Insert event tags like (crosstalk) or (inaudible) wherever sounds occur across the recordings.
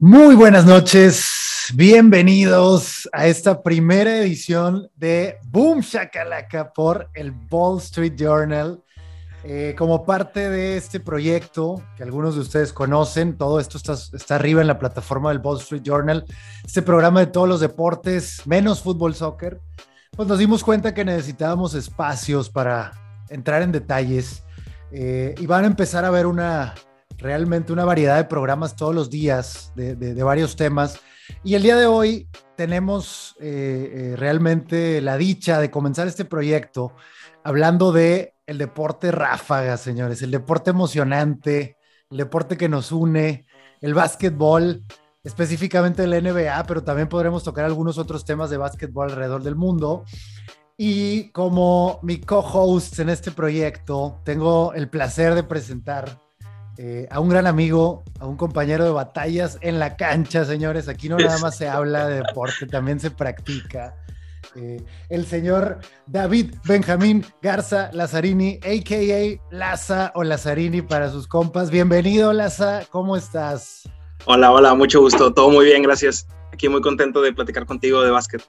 Muy buenas noches, bienvenidos a esta primera edición de Boom Shakalaka por el Wall Street Journal. Eh, como parte de este proyecto que algunos de ustedes conocen, todo esto está, está arriba en la plataforma del Wall Street Journal, este programa de todos los deportes, menos fútbol, soccer, pues nos dimos cuenta que necesitábamos espacios para entrar en detalles. Eh, y van a empezar a ver una, realmente una variedad de programas todos los días de, varios temas. Y el día de hoy tenemos eh, eh, realmente la dicha de comenzar este proyecto hablando de el deporte ráfaga, señores, el deporte emocionante, el deporte que nos une, el básquetbol, específicamente el NBA, pero también podremos tocar algunos otros temas de básquetbol alrededor del mundo. Y como mi co-host en este proyecto, tengo el placer de presentar eh, a un gran amigo, a un compañero de batallas en la cancha, señores. Aquí no nada más se (laughs) habla de deporte, también se practica. Eh, el señor David Benjamín Garza Lazarini, a.k.a. Laza o Lazarini para sus compas. Bienvenido, Laza, ¿cómo estás? Hola, hola, mucho gusto. Todo muy bien, gracias. Aquí muy contento de platicar contigo de básquet.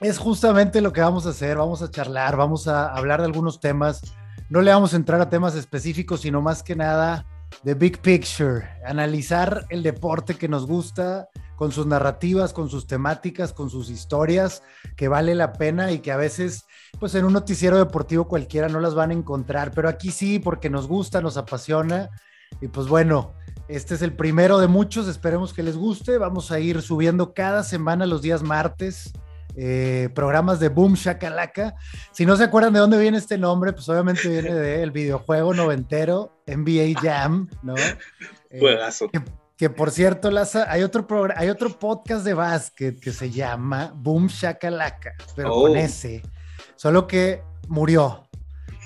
Es justamente lo que vamos a hacer. Vamos a charlar, vamos a hablar de algunos temas. No le vamos a entrar a temas específicos, sino más que nada The Big Picture, analizar el deporte que nos gusta con sus narrativas, con sus temáticas, con sus historias, que vale la pena y que a veces, pues en un noticiero deportivo cualquiera no las van a encontrar, pero aquí sí, porque nos gusta, nos apasiona. Y pues bueno, este es el primero de muchos, esperemos que les guste. Vamos a ir subiendo cada semana los días martes eh, programas de Boom Shakalaka. Si no se acuerdan de dónde viene este nombre, pues obviamente viene del videojuego noventero NBA Jam, ¿no? Eh, que, por cierto, Laza, hay otro, hay otro podcast de básquet que se llama Boom Shakalaka, pero con oh. ese, solo que murió.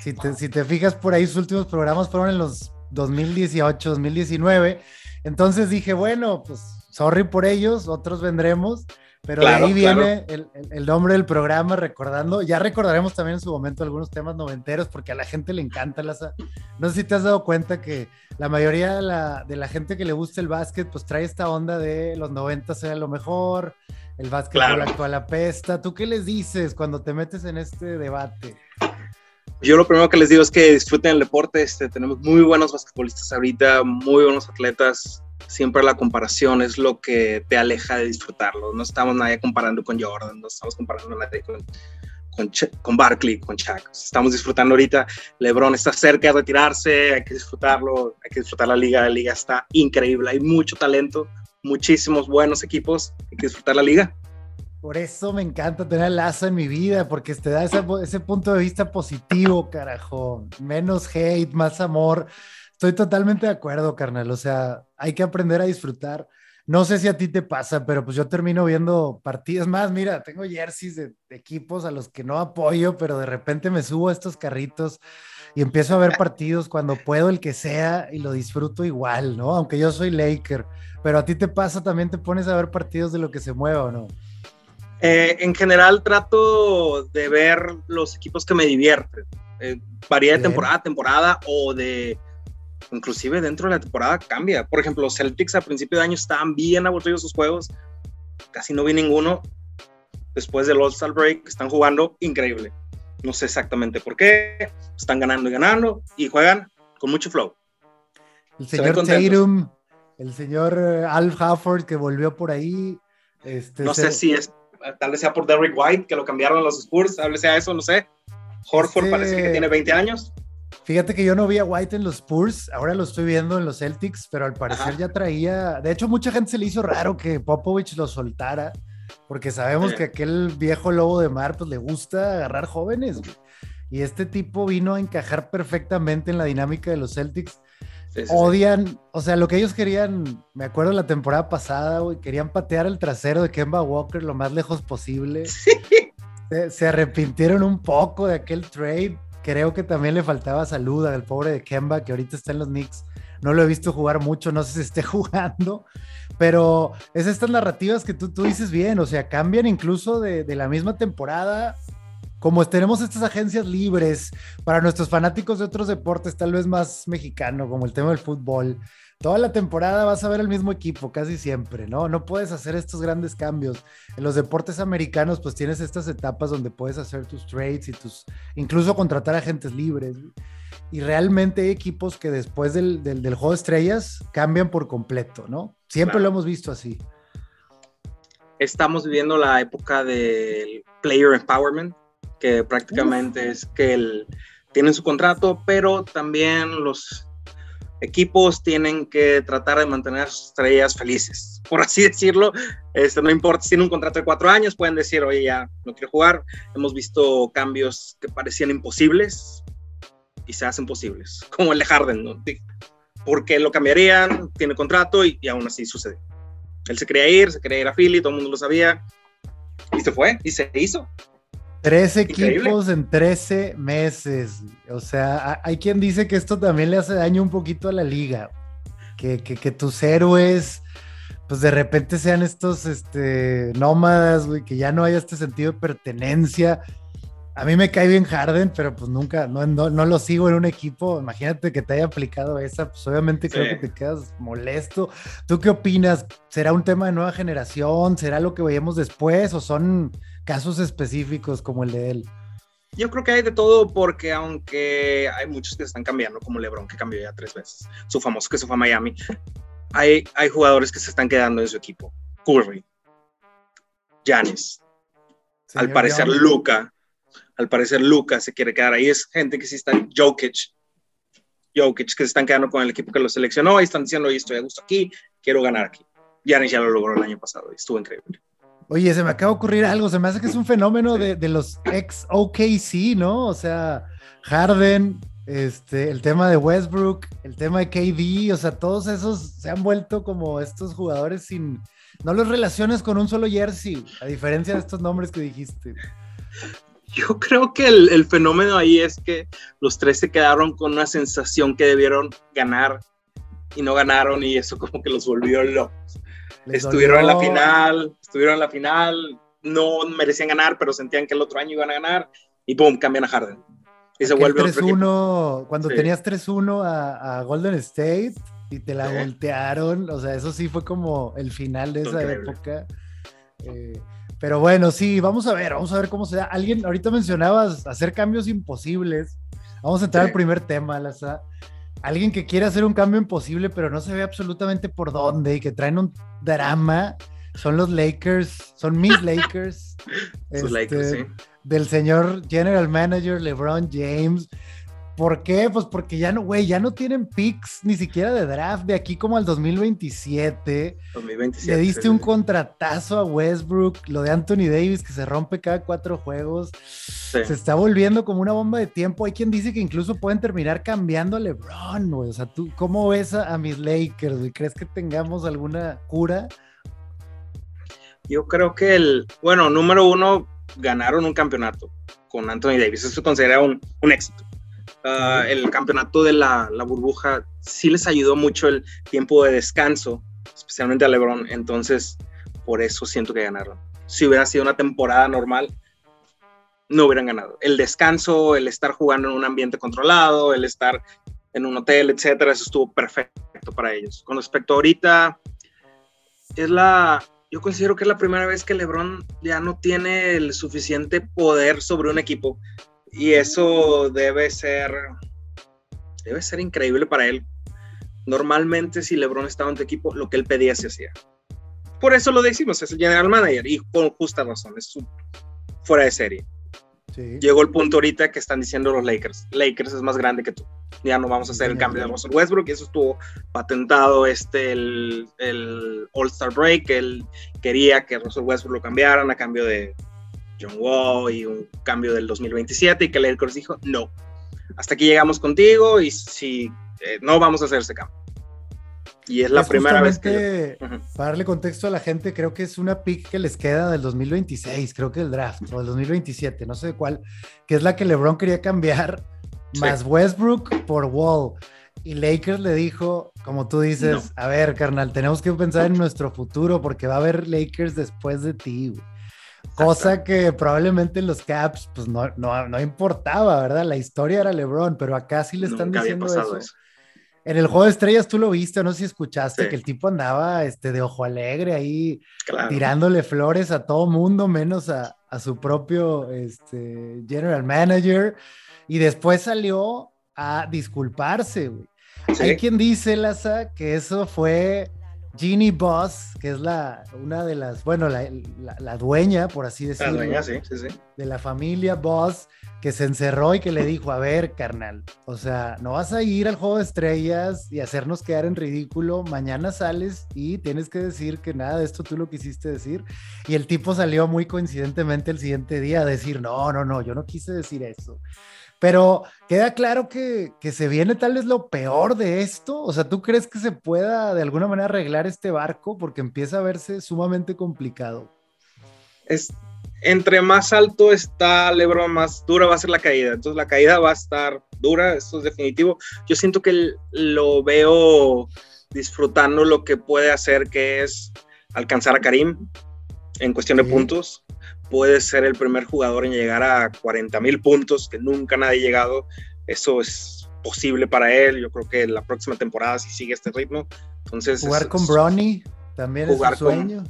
Si te, si te fijas por ahí, sus últimos programas fueron en los 2018, 2019. Entonces dije, bueno, pues sorry por ellos, otros vendremos. Pero de ahí viene el, nombre del programa, recordando, ya recordaremos también en su momento algunos temas noventeros, porque a la gente le encanta las... No sé si te has dado cuenta que la mayoría de la, de la gente que le gusta el básquet, pues trae esta onda de los noventas sea lo mejor, el básquet actual apesta. ¿Tú qué les dices cuando te metes en este debate? Yo lo primero que les digo es que disfruten el deporte, este, tenemos muy buenos basquetbolistas ahorita, muy buenos atletas, siempre la comparación es lo que te aleja de disfrutarlo. No estamos nadie comparando con Jordan, no estamos comparando nadie con, con, con Barkley, con Shaq. Estamos disfrutando ahorita. LeBron está cerca de retirarse, hay que disfrutarlo, hay que disfrutar la liga. La liga está increíble, hay mucho talento, muchísimos buenos equipos, hay que disfrutar la liga. Por eso me encanta tener Lazo en mi vida, porque te da ese, ese punto de vista positivo, carajo. Menos hate, más amor. Estoy totalmente de acuerdo, carnal. O sea, hay que aprender a disfrutar. No sé si a ti te pasa, pero pues yo termino viendo partidas más. Mira, tengo jerseys de, equipos a los que no apoyo, pero de repente me subo a estos carritos y empiezo a ver partidos cuando puedo, el que sea, y lo disfruto igual, ¿no? Aunque yo soy Laker. Pero a ti te pasa, también te pones a ver partidos de lo que se mueva, ¿o no? Eh, en general trato de ver los equipos que me divierten. Eh, varía de temporada a temporada o de inclusive dentro de la temporada cambia. Por ejemplo, los Celtics a principio de año estaban bien aburridos sus juegos, casi no vi ninguno. Después del All-Star Break están jugando increíble. No sé exactamente por qué, están ganando y ganando y juegan con mucho flow. El señor Tatum, el señor eh, Al Hafford que volvió por ahí. Este, no sé si es, tal vez sea por Derrick White que lo cambiaron a los Spurs, tal vez sea eso, no sé. Horford este parece que tiene 20 años. Fíjate que yo no vi a White en los Spurs, ahora lo estoy viendo en los Celtics, pero al parecer ya traía. De hecho, mucha gente se le hizo raro que Popovich lo soltara, porque sabemos que aquel viejo lobo de mar, pues le gusta agarrar jóvenes. Y este tipo vino a encajar perfectamente en la dinámica de los Celtics. Odian, o sea, lo que ellos querían, me acuerdo la temporada pasada, güey, querían patear el trasero de Kemba Walker lo más lejos posible. se arrepintieron un poco de aquel trade creo que también le faltaba salud al pobre de Kemba, que ahorita está en los Knicks. No lo he visto jugar mucho, no sé si esté (laughs) jugando, pero es estas narrativas que tú, tú dices bien, o sea, cambian incluso de, la misma temporada como tenemos estas agencias libres para nuestros fanáticos de otros deportes, tal vez más mexicano, como el tema del fútbol, toda la temporada vas a ver el mismo equipo casi siempre, ¿no? No puedes hacer estos grandes cambios. En los deportes americanos, pues tienes estas etapas donde puedes hacer tus trades y tus, incluso contratar agentes libres. Y realmente hay equipos que después del, juego de estrellas cambian por completo, ¿no? Siempre lo hemos visto así. Estamos viviendo la época del player empowerment, que prácticamente es que tienen su contrato, pero también los equipos tienen que tratar de mantener a sus estrellas felices, por así (laughs) decirlo. Este, no importa si tienen un contrato de cuatro años, pueden decir, oye, ya no quiero jugar. Hemos visto cambios que parecían imposibles y se hacen posibles, como el de Harden, ¿no? Porque lo cambiarían, tiene contrato y, y aún así sucede. Él se quería ir, se quería ir a Philly, todo el mundo lo sabía, y se fue, y se hizo. Tres equipos en 13 meses. O sea, hay quien dice que esto también le hace daño un poquito a la liga. Que, que, tus héroes, pues de repente sean estos este, nómadas, güey, que ya no haya este sentido de pertenencia. A mí me cae bien Harden, pero pues nunca, no, no, no, lo sigo en un equipo. Imagínate que te haya aplicado esa, pues obviamente creo que te quedas molesto. ¿Tú qué opinas? ¿Será un tema de nueva generación? ¿Será lo que veíamos después? ¿O son casos específicos como el de él? Yo creo que hay de todo porque aunque hay muchos que están cambiando, como LeBron que cambió ya tres veces, su famoso que se fue a Miami, hay, hay jugadores que se están quedando en su equipo. Curry, Giannis, al parecer Luca, al parecer Lucas se quiere quedar ahí. Es gente que sí está, Jokic, Jokic, que se están quedando con el equipo que lo seleccionó y están diciendo, oye, estoy a gusto aquí, quiero ganar aquí. Giannis ya lo logró el año pasado y estuvo increíble. Oye, se me acaba de ocurrir algo, se me hace que es un fenómeno de, de los ex OKC, ¿no? O sea, Harden, este, el tema de Westbrook, el tema de KD, o sea, todos esos se han vuelto como estos jugadores sin, no los relaciones con un solo jersey, a diferencia de estos nombres que dijiste. Yo creo que el, fenómeno ahí es que los tres se quedaron con una sensación que debieron ganar y no ganaron y eso como que los volvió locos. Estuvieron en la final, estuvieron en la final, no merecían ganar, pero sentían que el otro año iban a ganar y boom, cambian a Harden. Y se vuelve 3-1, cuando tenías 3-1 a, Golden State y te la voltearon, o sea, eso sí fue como el final de esa época. Eh, pero bueno, sí, vamos a ver, vamos a ver cómo se da. Alguien, ahorita mencionabas hacer cambios imposibles. Vamos a entrar al primer tema, Laza. Alguien que quiere hacer un cambio imposible, pero no se ve absolutamente por dónde y que traen un drama. Son los Lakers, son mis (laughs) Lakers. Lakers este, sí. Del señor General Manager LeBron James ¿Por qué? Pues porque ya no, güey, ya no tienen picks ni siquiera de draft de aquí como al 2027. 2027. Le diste un contratazo a Westbrook, lo de Anthony Davis que se rompe cada cuatro juegos. Se está volviendo como una bomba de tiempo. Hay quien dice que incluso pueden terminar cambiando a LeBron, güey. O sea, ¿tú cómo ves a, mis Lakers, güey? ¿Crees que tengamos alguna cura? Yo creo que el, bueno, número uno, ganaron un campeonato con Anthony Davis. Eso se considera un, un éxito Ah, el campeonato de la, burbuja sí les ayudó mucho el tiempo de descanso, especialmente a LeBron. Entonces, por eso siento que ganaron. Si hubiera sido una temporada normal, no hubieran ganado. El descanso, el estar jugando en un ambiente controlado, el estar en un hotel, etcétera, eso estuvo perfecto para ellos. Con respecto a ahorita, es la, yo considero que es la primera vez que LeBron ya no tiene el suficiente poder sobre un equipo y eso debe ser, debe ser increíble para él. Normalmente si LeBron estaba en tu equipo, lo que él pedía se hacía. Por eso lo decimos, es el general manager y con justa razón, es fuera de serie. Llegó el punto ahorita que están diciendo los Lakers, Lakers es más grande que tú. Ya no vamos a hacer el cambio de Russell Westbrook y eso estuvo patentado este el, el All-Star Break, él quería que Russell Westbrook lo cambiaran a cambio de John Wall y un cambio del 2027 y que Lakers dijo, no, hasta aquí llegamos contigo y si eh, no vamos a hacer ese cambio. Y es la primera vez que... Para darle contexto a la gente, creo que es una pick que les queda del 2026, creo que el draft, o del 2027, no sé cuál, que es la que LeBron quería cambiar, más Westbrook por Wall. Y Lakers le dijo, como tú dices, a ver, carnal, tenemos que pensar en nuestro futuro porque va a haber Lakers después de ti. Cosa que probablemente en los Caps pues no, no, importaba, ¿verdad? La historia era LeBron, pero acá sí le están diciendo eso. En el juego de estrellas tú lo viste, no sé si escuchaste que el tipo andaba este, de ojo alegre ahí tirándole flores a todo mundo, menos a, a su propio este, general manager. Y después salió a disculparse, güey. Hay quien dice, Laza, que eso fue Ginny Boss, que es la, una de las, bueno, la, la, dueña, por así decirlo. La dueña, sí, sí, sí. De la familia Boss, que se encerró y que le dijo, a ver, carnal, o sea, no vas a ir al juego de estrellas y hacernos quedar en ridículo, mañana sales y tienes que decir que nada de esto tú lo quisiste decir. Y el tipo salió muy coincidentemente el siguiente día a decir, no, no, no, yo no quise decir eso. Pero queda claro que, se viene tal vez lo peor de esto. O sea, ¿tú crees que se pueda de alguna manera arreglar este barco? Porque empieza a verse sumamente complicado. Es, entre más alto está Lebron, más dura va a ser la caída. Entonces la caída va a estar dura, esto es definitivo. Yo siento que lo veo disfrutando lo que puede hacer, que es alcanzar a Karim en cuestión de puntos puede ser el primer jugador en llegar a 40 mil puntos, que nunca nadie ha llegado. Eso es posible para él. Yo creo que la próxima temporada, si sigue este ritmo, entonces. Jugar con Bronny también es un sueño.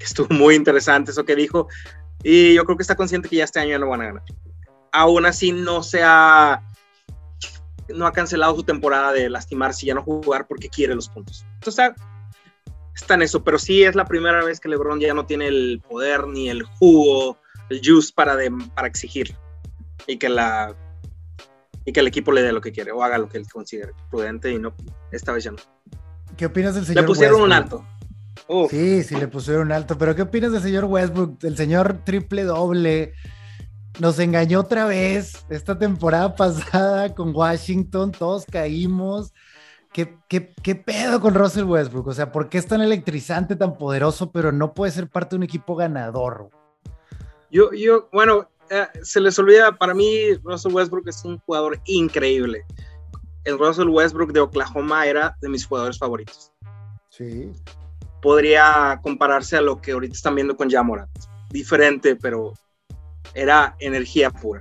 estuvo muy interesante eso que dijo. Y yo creo que está consciente que ya este año ya no van a ganar. Aún así, no se ha. No ha cancelado su temporada de lastimarse y ya no jugar porque quiere los puntos. Entonces está en eso, pero sí es la primera vez que LeBron ya no tiene el poder ni el jugo, el juice para, para exigir y que la y que el equipo le dé lo que quiere o haga lo que él considere prudente y no esta vez ya no. ¿Qué opinas del señor Le pusieron un alto. Sí, sí, le pusieron un alto, pero ¿qué opinas del señor Westbrook? El señor triple doble nos engañó otra vez esta temporada (laughs) pasada con Washington, todos caímos ¿Qué, pedo con Russell Westbrook? O sea, ¿por qué es tan electrizante, tan poderoso, pero no puede ser parte de un equipo ganador? Yo, yo bueno, eh, se les olvida, para mí Russell Westbrook es un jugador increíble. El Russell Westbrook de Oklahoma era de mis jugadores favoritos. Sí. Podría compararse a lo que ahorita están viendo con Jamorat. Diferente, pero era energía pura.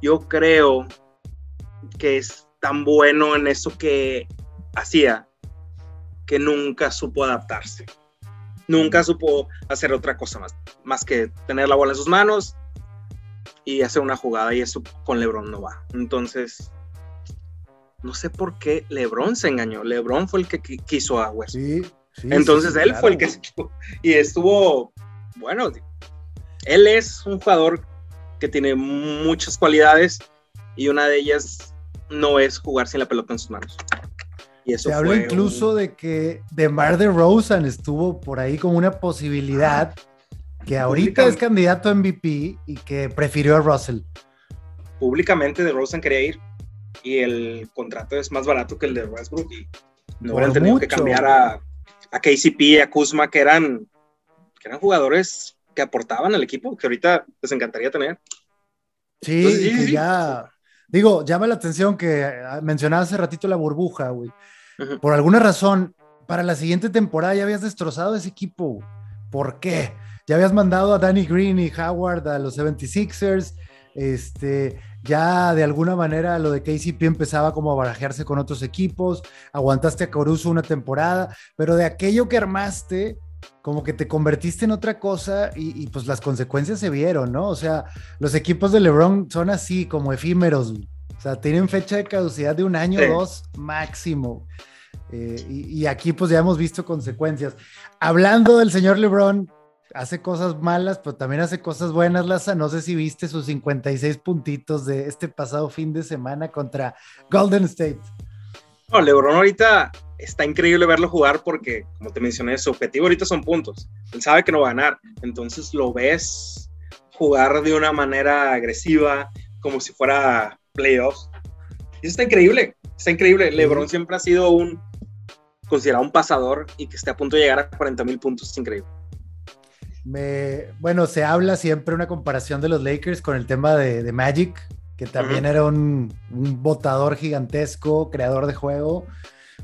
Yo creo que es tan bueno en eso que hacía que nunca supo adaptarse. Nunca supo hacer otra cosa más, más que tener la bola en sus manos y hacer una jugada y eso con LeBron no va. Entonces, no sé por qué LeBron se engañó. LeBron fue el que quiso a West. Entonces él fue el que se y estuvo bueno. Él es un jugador que tiene muchas cualidades y una de ellas no es jugar sin la pelota en sus manos. Se habla incluso de que DeMar DeRozan estuvo por ahí como una posibilidad, que ahorita es candidato a MVP y que prefirió a Russell. Públicamente DeRozan quería ir y el contrato es más barato que el de Westbrook y no hubieran tenido que cambiar a, a KCP y a Kuzma, que eran, que eran jugadores que aportaban al equipo, que ahorita les encantaría tener. Sí, ya, digo, llama la atención que mencionaba hace ratito la burbuja, güey. Por alguna razón, para la siguiente temporada ya habías destrozado ese equipo. ¿Por qué? Ya habías mandado a Danny Green y Howard a los 76ers. Este, ya de alguna manera lo de KCP empezaba como a barajearse con otros equipos. Aguantaste a Coruso una temporada, pero de aquello que armaste, como que te convertiste en otra cosa y, pues las consecuencias se vieron, ¿no? O sea, los equipos de LeBron son así, como efímeros. O sea, tienen fecha de caducidad de un año o dos máximo. Eh, y, aquí pues ya hemos visto consecuencias. Hablando del señor LeBron, hace cosas malas, pero también hace cosas buenas, Laza. No sé si viste sus 56 puntitos de este pasado fin de semana contra Golden State. No, LeBron ahorita está increíble verlo jugar porque, como te mencioné, su objetivo ahorita son puntos. Él sabe que no va a ganar, entonces lo ves jugar de una manera agresiva, como si fuera playoffs. Eso está increíble, está increíble. LeBron siempre ha sido un considerado un pasador y que esté a punto de llegar a 40 mil puntos es increíble. Me, bueno, se habla siempre una comparación de los Lakers con el tema de, Magic, que también era un, un botador gigantesco, creador de juego.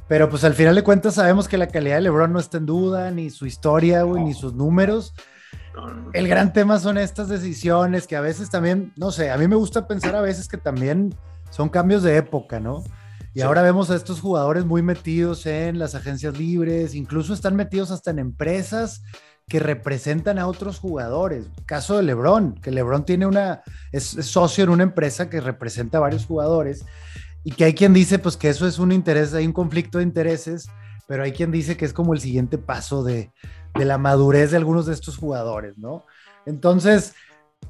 Pero pues al final de cuentas sabemos que la calidad de LeBron no está en duda, ni su historia, ni sus números. El gran tema son estas decisiones que a veces también, no sé, a mí me gusta pensar a veces que también son cambios de época, ¿no? Y ahora vemos a estos jugadores muy metidos en las agencias libres, incluso están metidos hasta en empresas que representan a otros jugadores. Caso de LeBron, que LeBron tiene una, es, socio en una empresa que representa a varios jugadores y que hay quien dice pues que eso es un interés, hay un conflicto de intereses, pero hay quien dice que es como el siguiente paso de, de la madurez de algunos de estos jugadores, ¿no? Entonces,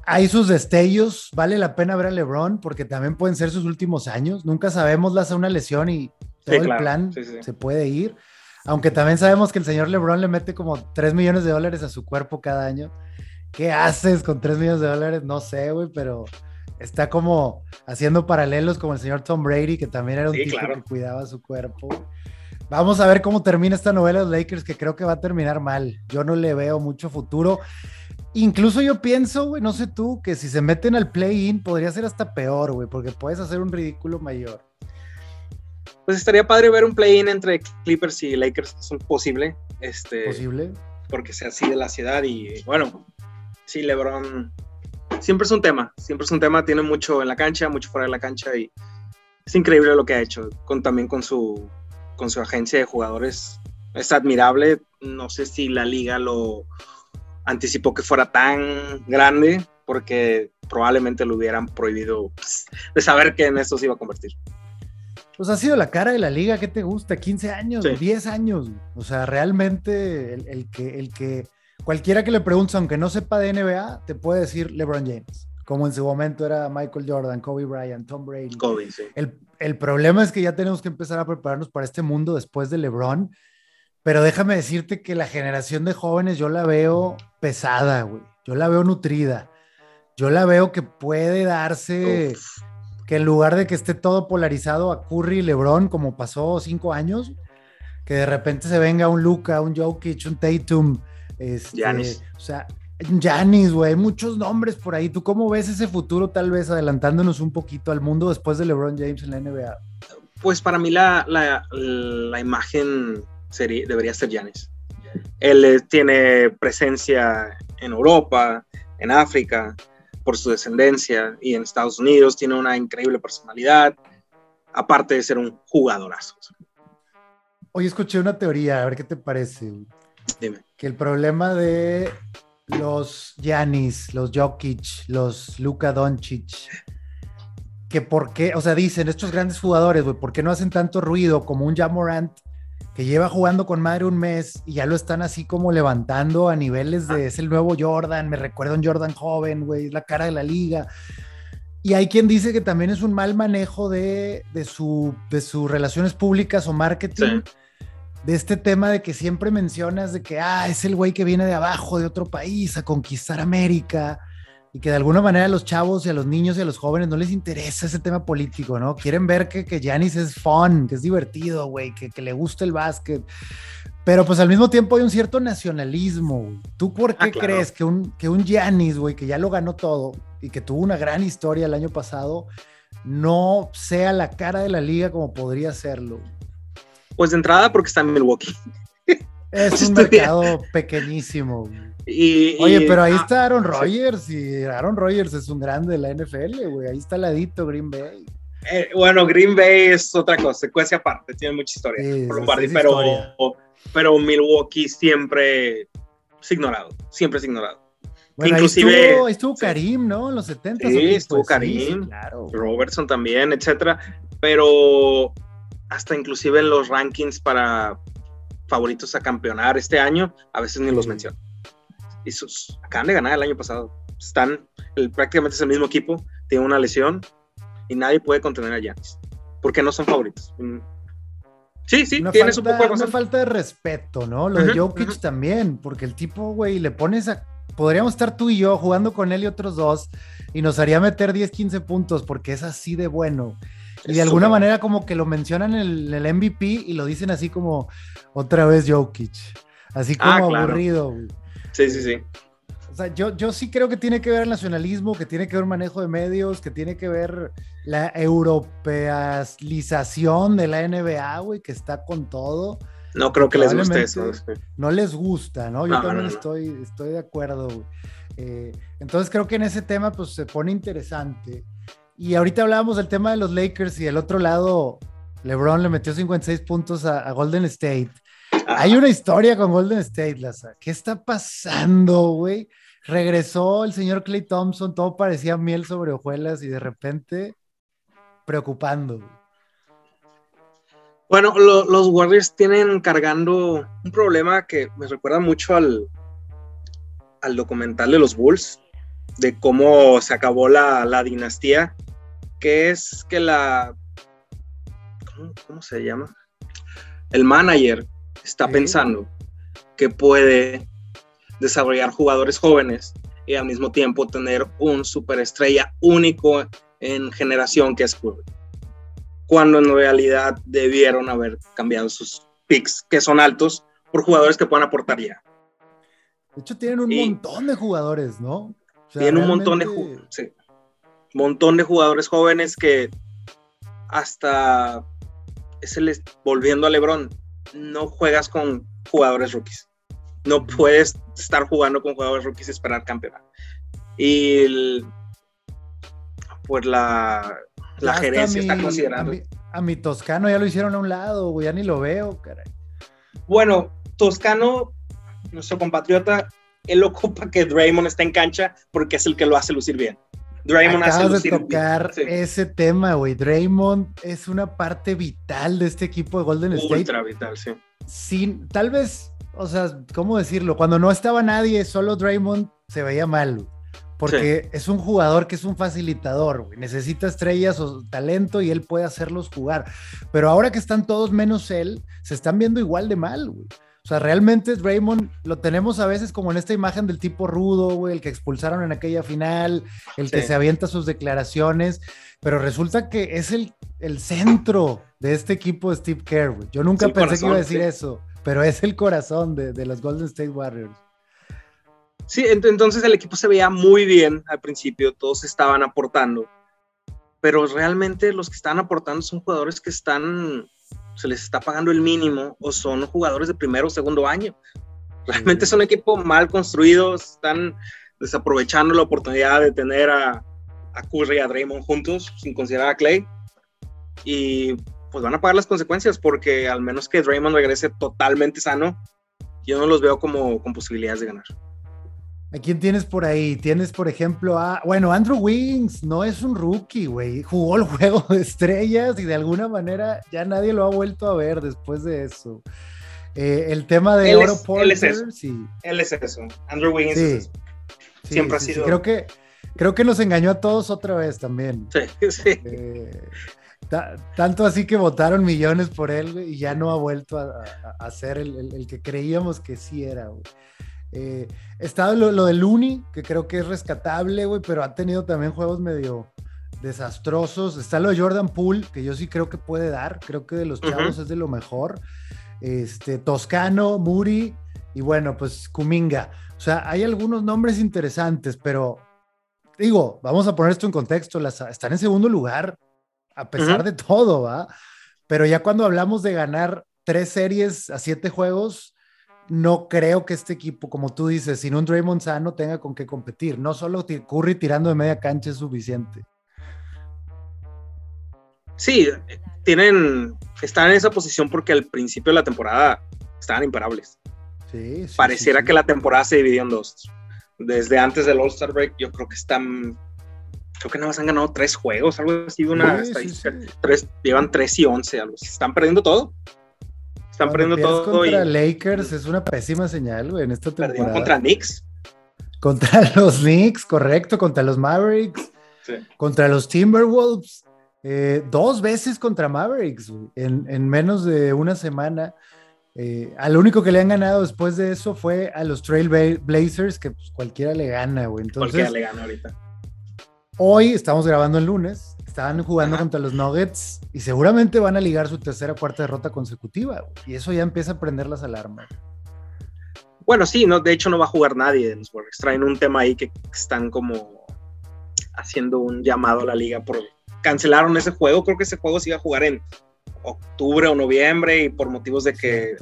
hay sus destellos, vale la pena ver a LeBron porque también pueden ser sus últimos años. Nunca sabemos, la hace una lesión y todo el plan se puede ir. Aunque también sabemos que el señor LeBron le mete como 3 millones de dólares a su cuerpo cada año. ¿Qué haces con 3 millones de dólares? No sé, güey, pero está como haciendo paralelos como el señor Tom Brady, que también era un tipo que cuidaba su cuerpo. Vamos a ver cómo termina esta novela de los Lakers, que creo que va a terminar mal. Yo no le veo mucho futuro. Incluso yo pienso, güey, no sé tú, que si se meten al play-in podría ser hasta peor, güey, porque puedes hacer un ridículo mayor. Pues estaría padre ver un play-in entre Clippers y Lakers, es posible. Este, posible. Porque sea así de la ciudad y bueno, sí, LeBron siempre es un tema, siempre es un tema, tiene mucho en la cancha, mucho fuera de la cancha y es increíble lo que ha hecho, con, también con su, con su agencia de jugadores. Es admirable, no sé si la liga lo anticipó que fuera tan grande porque probablemente lo hubieran prohibido pues, de saber que en eso se iba a convertir. Pues ha sido la cara de la liga, ¿qué te gusta? 15 años, 10 años. O sea, realmente el, que, el que cualquiera que le pregunte, aunque no sepa de NBA, te puede decir LeBron James. Como en su momento era Michael Jordan, Kobe Bryant, Tom Brady. Kobe, sí. el, el problema es que ya tenemos que empezar a prepararnos para este mundo después de LeBron pero déjame decirte que la generación de jóvenes yo la veo pesada, güey. Yo la veo nutrida. Yo la veo que puede darse que en lugar de que esté todo polarizado a Curry y LeBron, como pasó cinco años, que de repente se venga un Luca, un Jokic, un Tatum, este, o sea, Janis, güey, muchos nombres por ahí. ¿Tú cómo ves ese futuro, tal vez adelantándonos un poquito al mundo después de LeBron James en la NBA? Pues para mí la, la, la imagen debería ser Yanis. Él tiene presencia en Europa, en África, por su descendencia, y en Estados Unidos tiene una increíble personalidad, aparte de ser un jugadorazo. Hoy escuché una teoría, a ver qué te parece. Dime. Que el problema de los Yanis, los Jokic, los Luka Doncic, que por qué, o sea, dicen estos grandes jugadores, güey, ¿por qué no hacen tanto ruido como un Jamorant que lleva jugando con madre un mes y ya lo están así como levantando a niveles de es el nuevo Jordan, me recuerda un Jordan joven, güey, es la cara de la liga. Y hay quien dice que también es un mal manejo de, de, su, de sus relaciones públicas o marketing. De este tema de que siempre mencionas de que, ah, es el güey que viene de abajo, de otro país, a conquistar América y que de alguna manera a los chavos y a los niños y a los jóvenes no les interesa ese tema político, ¿no? Quieren ver que, que Giannis es fun, que es divertido, güey, que, que, le gusta el básquet. Pero pues al mismo tiempo hay un cierto nacionalismo. ¿Tú por qué ah, crees que un, que un Giannis, güey, que ya lo ganó todo y que tuvo una gran historia el año pasado, no sea la cara de la liga como podría serlo? Pues de entrada porque está en Milwaukee. Es (laughs) un mercado pequeñísimo. Oye, pero ahí ah, está Aaron Rodgers y Aaron Rodgers es un grande de la NFL, güey. Ahí está al ladito Green Bay. Eh, bueno, Green Bay es otra cosa, secuencia aparte, tiene mucha historia. pero, pero Milwaukee siempre es ignorado, siempre es ignorado. inclusive ahí estuvo, Karim, ¿no? En los 70. Sí, estuvo pues, Karim, Robertson también, etcétera. Pero hasta inclusive en los rankings para favoritos a campeonar este año, a veces ni los menciono. Acaban de ganar el año pasado. Están, prácticamente es el mismo equipo, tiene una lesión y nadie puede contener a Giannis. Porque no son favoritos. Mm. Sí, sí, tienes un poco de Una falta de respeto, ¿no? Lo de Jokic también, porque el tipo, güey, le pones a. Podríamos estar tú y yo jugando con él y otros dos y nos haría meter 10, 15 puntos porque es así de bueno. Y de alguna manera como que lo mencionan en el, MVP y lo dicen así como otra vez Jokic. Así ah, como aburrido. Sí, sí, sí. O sea, yo, yo sí creo que tiene que ver el nacionalismo, que tiene que ver manejo de medios, que tiene que ver la europealización de la NBA, güey, que está con todo. No creo que les guste eso. No les gusta, ¿no? Yo también Estoy, estoy de acuerdo. Eh, entonces creo que en ese tema pues se pone interesante. Y ahorita hablábamos del tema de los Lakers y del otro lado, LeBron le metió 56 puntos a, Golden State. Hay una historia con Golden State, Laza. ¿Qué está pasando, güey? Regresó el señor Clay Thompson, todo parecía miel sobre hojuelas y de repente preocupando. Bueno, los Warriors tienen cargando un problema que me recuerda mucho al, al documental de los Bulls, de cómo se acabó la, la dinastía que es que la... ¿cómo, se llama? El manager está pensando que puede desarrollar jugadores jóvenes y al mismo tiempo tener un superestrella único en generación que es Curry. Cuando en realidad debieron haber cambiado sus picks, que son altos, por jugadores que puedan aportar ya. De hecho, tienen un montón de jugadores, ¿no? tienen un montón de jugadores. Sí montón de jugadores jóvenes que hasta es el, volviendo a LeBron, no juegas con jugadores rookies. No puedes estar jugando con jugadores rookies y esperar campeonar. Y pues la, la gerencia está considerando. A mi, Toscano ya lo hicieron a un lado, ya ni lo veo, caray. Bueno, Toscano, nuestro compatriota, él ocupa que Draymond esté en cancha porque es el que lo hace lucir bien. Draymond Acabas de tocar ese tema, güey. Draymond es una parte vital de este equipo de Golden State. Ultra vital, sí. Sin, tal vez, o sea, ¿cómo decirlo? Cuando no estaba nadie, solo Draymond se veía mal, porque es un jugador que es un facilitador, güey. Necesita estrellas o talento y él puede hacerlos jugar. Pero ahora que están todos menos él, se están viendo igual de mal, güey. O sea, realmente Raymond lo tenemos a veces como en esta imagen del tipo rudo, güey, el que expulsaron en aquella final, el que se avienta sus declaraciones, pero resulta que es el, el centro de este equipo de Steve Kerr, güey. Yo nunca pensé que iba a decir eso, pero es el corazón de, de los Golden State Warriors. Sí, entonces el equipo se veía muy bien al principio, todos estaban aportando, pero realmente los que están aportando son jugadores que están se les está pagando el mínimo o son jugadores de primero o segundo año. Realmente es un equipo mal construido, están desaprovechando la oportunidad de tener a, a Curry y a Draymond juntos sin considerar a Clay. Y pues van a pagar las consecuencias porque al menos que Draymond regrese totalmente sano, yo no los veo como con posibilidades de ganar. ¿A quién tienes por ahí? Tienes, por ejemplo, a. Bueno, Andrew Wings no es un rookie, güey. Jugó el (laughs) juego de estrellas y de alguna manera ya nadie lo ha vuelto a ver después de eso. Eh, el tema de Oro Él es eso. Sí. Él es eso. Andrew Wings es Siempre ha sido. Creo, que, creo que nos engañó a todos otra vez también. Sí, (laughs) sí. Eh, tanto así que votaron millones por él y ya no ha vuelto a, ser el, el, que creíamos que sí era, güey. Eh, está lo, lo, de Looney, que creo que es rescatable, güey, pero ha tenido también juegos medio desastrosos. Está lo de Jordan Poole, que yo sí creo que puede dar. Creo que de los chavos es de lo mejor. Este, Toscano, Muri y bueno, pues Kuminga. O sea, hay algunos nombres interesantes, pero digo, vamos a poner esto en contexto. Las, están en segundo lugar, a pesar de todo, ¿va? Pero ya cuando hablamos de ganar tres series a siete juegos, no creo que este equipo, como tú dices, sin un Draymond sano tenga con qué competir. No solo Curry tirando de media cancha es suficiente. Sí, tienen, están en esa posición porque al principio de la temporada estaban imparables. Sí, Pareciera que la temporada se dividió en dos. Desde antes del All-Star Break, yo creo que están, creo que nada más han ganado tres juegos, algo así, una estadística. Tres, llevan tres y once, algo Están perdiendo todo. Están perdiendo todo. Contra Lakers es una pésima señal, güey, en esta temporada. contra Knicks. Contra (laughs) los Knicks, correcto, contra los Mavericks, contra los Timberwolves, eh, dos veces contra Mavericks, en, menos de una semana. Eh, al único que le han ganado después de eso fue a los Trail Blazers, que pues, cualquiera le gana, güey. Entonces, cualquiera le gana ahorita. Hoy estamos grabando el lunes, están jugando contra los Nuggets y seguramente van a ligar su tercera o cuarta derrota consecutiva. Y eso ya empieza a prender las alarmas. Bueno, sí, no, de hecho no va a jugar nadie de los Warriors. Traen un tema ahí que están como haciendo un llamado a la liga por cancelaron ese juego. Creo que ese juego se iba a jugar en octubre o noviembre y por motivos de que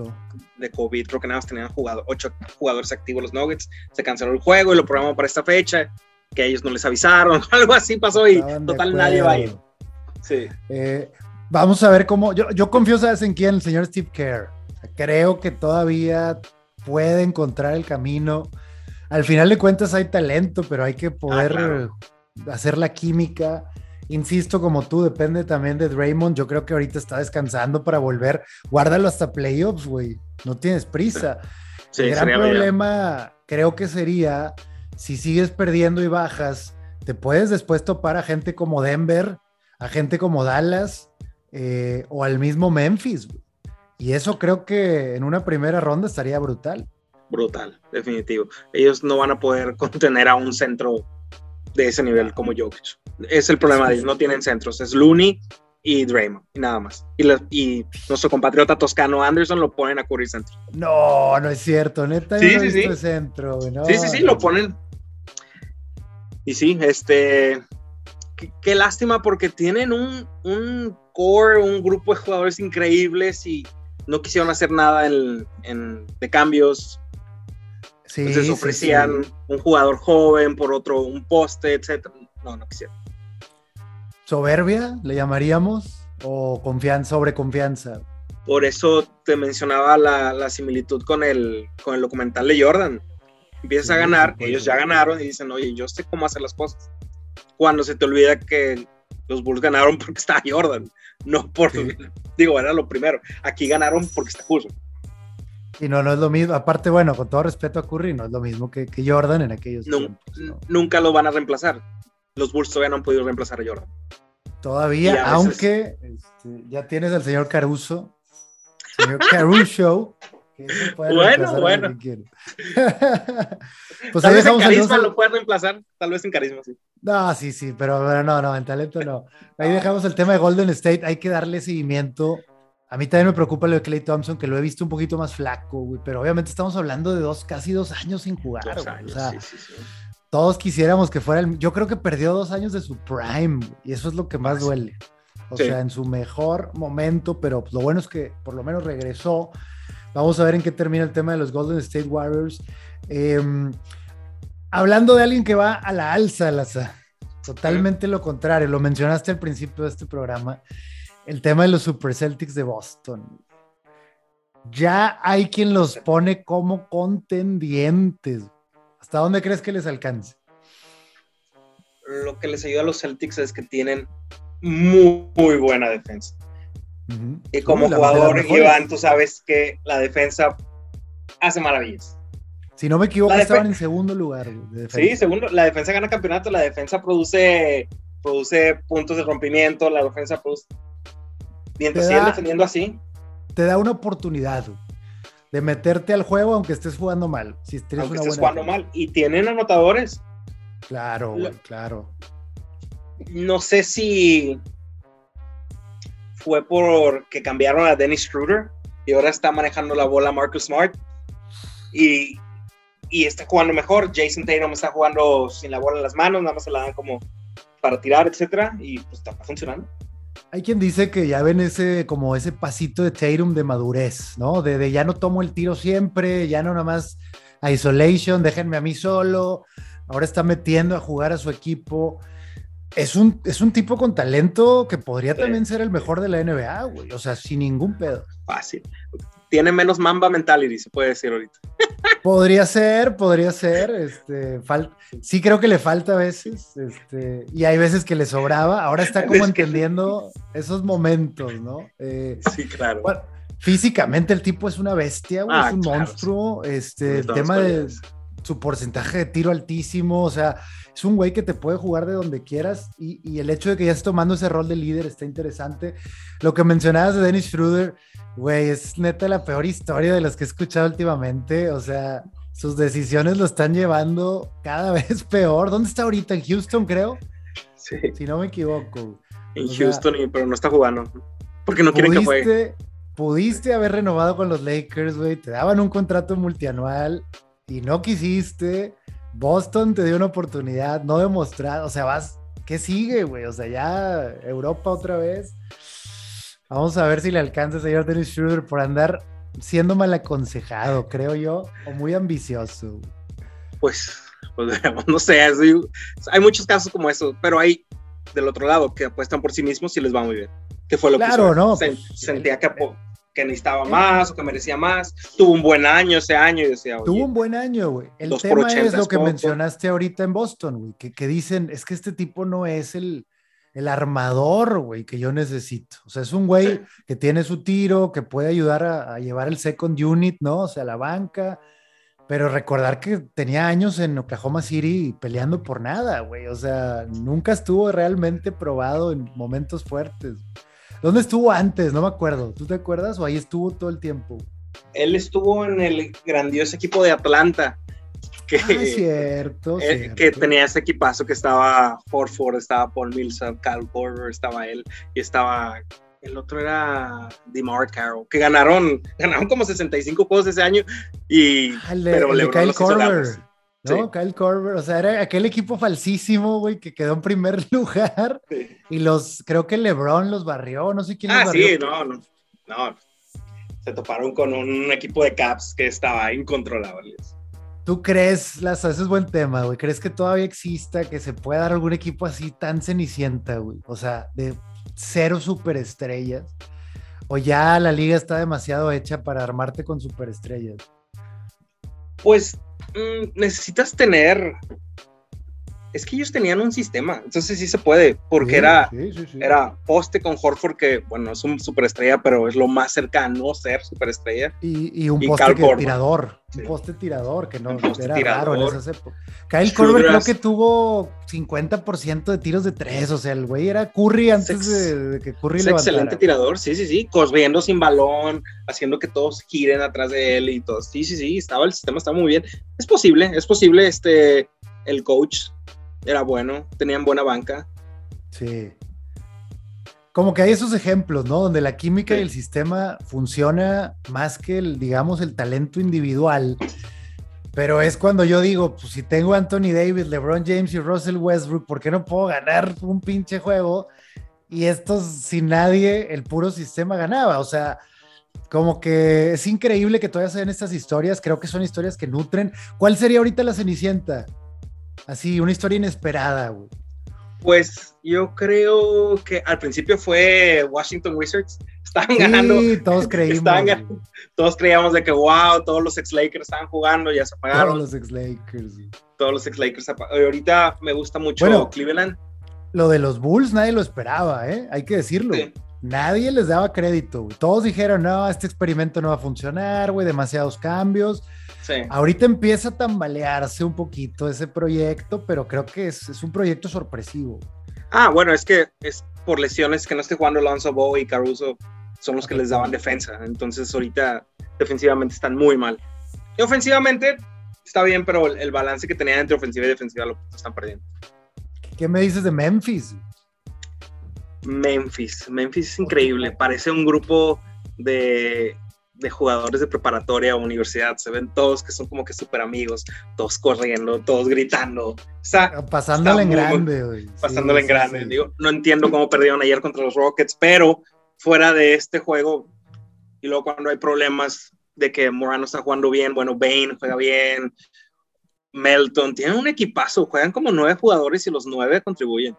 de COVID creo que nada más tenían jugado ocho jugadores activos los Nuggets, se canceló el juego y lo programamos para esta fecha, que ellos no les avisaron, (laughs) algo así pasó y total nadie va a ir. Sí. Eh, vamos a ver cómo, yo, yo confío, ¿sabes en quién? El señor Steve Kerr. Creo que todavía puede encontrar el camino. Al final de cuentas hay talento, pero hay que poder ah, hacer la química. Insisto, como tú, depende también de Draymond. Yo creo que ahorita está descansando para volver. Guárdalo hasta playoffs, güey. No tienes prisa. el gran problema creo que sería si sigues perdiendo y bajas, te puedes después topar a gente como Denver, a gente como Dallas eh, o al mismo Memphis. Y eso creo que en una primera ronda estaría brutal. Brutal, definitivo. Ellos no van a poder (laughs) contener a un centro de ese nivel como Jokic. Es el problema de ellos, no tienen centros. Es Looney y Draymond y nada más. Y, nuestro compatriota toscano Anderson lo ponen a cubrir centro. No, no es cierto, neta. Sí, sí, sí. Centro, sí, sí, sí, lo ponen. Y sí, este. Qué, lástima porque tienen un, un, core, un grupo de jugadores increíbles y no quisieron hacer nada en, de cambios. Sí, Entonces ofrecían un jugador joven por otro, un poste, etc. No, no quisieron. ¿Soberbia le llamaríamos? ¿O confianza, sobre confianza? Por eso te mencionaba la, similitud con el, con el documental de Jordan. Empiezas a ganar, ellos ya ganaron y dicen, oye, yo sé cómo hacer las cosas. Cuando se te olvida que los Bulls ganaron (laughs) porque está Jordan, no por, (laughs) digo, era lo primero. Aquí ganaron porque está Curry. Y no, no es lo mismo. Aparte, bueno, con todo respeto a Curry, no es lo mismo que, Jordan en aquellos tiempos. Nunca lo van a reemplazar. Los Bulls todavía no han podido reemplazar a Jordan. Todavía, aunque este, ya tienes al señor Caruso, señor Caruso. Bueno, bueno. (laughs) pues tal vez en carisma lo puede reemplazar, tal vez en carisma, sí. No, sí, sí, pero, no, no, en talento no. Ahí dejamos el tema de Golden State, hay que darle seguimiento. A mí también me preocupa lo de Clay Thompson, que lo he visto un poquito más flaco, güey, pero obviamente estamos hablando de dos, casi dos años sin jugar. o sea, todos quisiéramos que fuera el. Yo creo que perdió dos años de su prime, y eso es lo que más duele. O sea, en su mejor momento, pero lo bueno es que por lo menos regresó. Vamos a ver en qué termina el tema de los Golden State Warriors. Eh, hablando de alguien que va a la alza, Laza, totalmente lo contrario, lo mencionaste al principio de este programa, el tema de los Super Celtics de Boston. Ya hay quien los pone como contendientes. ¿Hasta dónde crees que les alcance? Lo que les ayuda a los Celtics es que tienen muy, buena defensa. Y como jugador, Iván, tú sabes que la defensa hace maravillas. Si no me equivoco, estaban en segundo lugar. sí, segundo. La defensa gana campeonato, la defensa produce, produce puntos de rompimiento, la defensa produce. Mientras siguen defendiendo así. Te da una oportunidad de meterte al juego aunque estés jugando mal. Si aunque estés jugando mal. Y tienen anotadores. Claro, claro. No sé si fue porque cambiaron a Dennis Schroeder y ahora está manejando la bola Marcus Smart. Y y está jugando mejor. Jason Tatum está jugando sin la bola en las manos, nada más se la dan como para tirar, etcétera, y pues está funcionando. Hay quien dice que ya ven ese como ese pasito de Tatum de madurez, ¿no? De, ya no tomo el tiro siempre, ya no nada más isolation, déjenme a mí solo. Ahora está metiendo a jugar a su equipo. Es un, es un tipo con talento que podría también ser el mejor de la NBA, güey. O sea, sin ningún pedo. Fácil tiene menos Mamba mentality, se puede decir ahorita. Podría ser, podría ser. (laughs) Este, sí creo que le falta a veces, este, y hay veces que le sobraba. Ahora está como entendiendo (laughs) esos momentos, ¿no? Eh, sí, claro. físicamente el tipo es una bestia, ah, es un monstruo. Este, el tema de su porcentaje de tiro altísimo, o sea, es un güey que te puede jugar de donde quieras y, y, el hecho de que ya esté tomando ese rol de líder está interesante. Lo que mencionabas de Dennis Schroeder, Güey, es neta la peor historia de las que he escuchado últimamente. O sea, sus decisiones lo están llevando cada (laughs) vez peor. ¿Dónde está ahorita? En Houston, creo. Sí. Si no me equivoco. En Houston, pero no está jugando. Porque no quiere que juegue. Pudiste haber renovado con los Lakers, güey. Te daban un contrato multianual y no quisiste. Boston te dio una oportunidad, no demostrar. O sea, vas. ¿Qué sigue, güey? O sea, ya Europa otra vez Vamos a ver si le alcanza, señor Dennis Schroeder, por andar siendo mal aconsejado, creo yo, o muy ambicioso. Pues, pues (laughs) no sé, hay muchos casos como eso, pero hay del otro lado que apuestan por sí mismos y les va muy bien. Que fue lo claro, que no, pues, sentía que, que necesitaba más o que merecía más. Tuvo un buen año ese año y decía, Tuvo un buen año, güey. El tema es lo que mencionaste ahorita en Boston, güey, que, que dicen, es que este tipo no es el, el armador, güey, que yo necesito. O sea, es un güey que tiene su tiro, que puede ayudar a, llevar el second unit, ¿no? O sea, la banca. Pero recordar que tenía años en Oklahoma City peleando por nada, güey. O sea, nunca estuvo realmente probado en momentos fuertes. ¿Dónde estuvo antes? No me acuerdo. ¿Tú te acuerdas o ahí estuvo todo el tiempo? Él estuvo en el grandioso equipo de Atlanta que, ah, cierto, eh, que tenía ese equipazo que estaba Horford, estaba Paul Millsap, Cal Korver, estaba él y estaba el otro era DeMar Carroll, que ganaron, ganaron como 65 juegos ese año y ah, pero Korver. ¿No? Kyle Korver, o sea, era aquel equipo falsísimo, güey, que quedó en primer (laughs) lugar y los, creo que LeBron los barrió, no sé quién ah, los barrió. sí, no, no, no, se toparon con un equipo de Caps que estaba incontrolable. ¿Tú crees, Lazo, ese es buen tema, güey? ¿Crees que todavía exista, que se pueda dar algún equipo así tan cenicienta, güey? O sea, de cero superestrellas. ¿O ya la liga está demasiado hecha para armarte con superestrellas? Pues necesitas tener es que ellos tenían un sistema, entonces sí se puede, porque era, era poste con Horford, que bueno, es un superestrella, pero es lo más cercano a ser superestrella. Y, y un poste tirador, un poste tirador, que no era raro en esas épocas. Kyle Korver creo que tuvo 50% de tiros de tres, o sea, el güey era Curry antes de, que Curry es excelente tirador, sí, sí, sí, corriendo sin balón, haciendo que todos giren atrás de él y todo. Sí, sí, sí, estaba el sistema, estaba muy bien. Es posible, es posible, este, el coach era bueno, tenían buena banca. Sí. Como que hay esos ejemplos, ¿no? Donde la química y el sistema funciona más que el, digamos, el talento individual. Pero es cuando yo digo, pues si tengo a Anthony Davis, LeBron James y Russell Westbrook, ¿por qué no puedo ganar un pinche juego? Y estos, sin nadie, el puro sistema ganaba. O sea, como que es increíble que todavía se den estas historias. Creo que son historias que nutren. ¿Cuál sería ahorita la Cenicienta? Así, una historia inesperada, güey. Pues yo creo que al principio fue Washington Wizards. (laughs) Estaban ganando. Sí, todos creímos. todos creíamos de que, wow, todos los ex-Lakers estaban jugando, ya se apagaron. Todos los ex-Lakers. Todos los ex-Lakers. Ahorita me gusta mucho Cleveland. Lo de los Bulls nadie lo esperaba, ¿eh? Hay que decirlo. Nadie les daba crédito. Todos dijeron, no, este experimento no va a funcionar, güey, demasiados cambios. Ahorita empieza a tambalearse un poquito ese proyecto, pero creo que es, un proyecto sorpresivo. Ah, bueno, es que es por lesiones que no esté jugando Alonso Bo y Caruso son los que les daban defensa. Entonces ahorita defensivamente están muy mal. Y ofensivamente está bien, pero el, balance que tenían entre ofensiva y defensiva lo están perdiendo. ¿Qué me dices de Memphis? Memphis. Memphis es increíble. Parece un grupo de de jugadores de preparatoria o universidad, se ven todos que son como que súper amigos, todos corriendo, todos gritando. O sea, pasándole en grande, güey. Pasándole en grande. Digo, no entiendo cómo perdieron ayer contra los Rockets, pero fuera de este juego, y luego cuando hay problemas de que Morano está jugando bien, bueno, Bane juega bien, Melton, tienen un equipazo, juegan como nueve jugadores y los nueve contribuyen.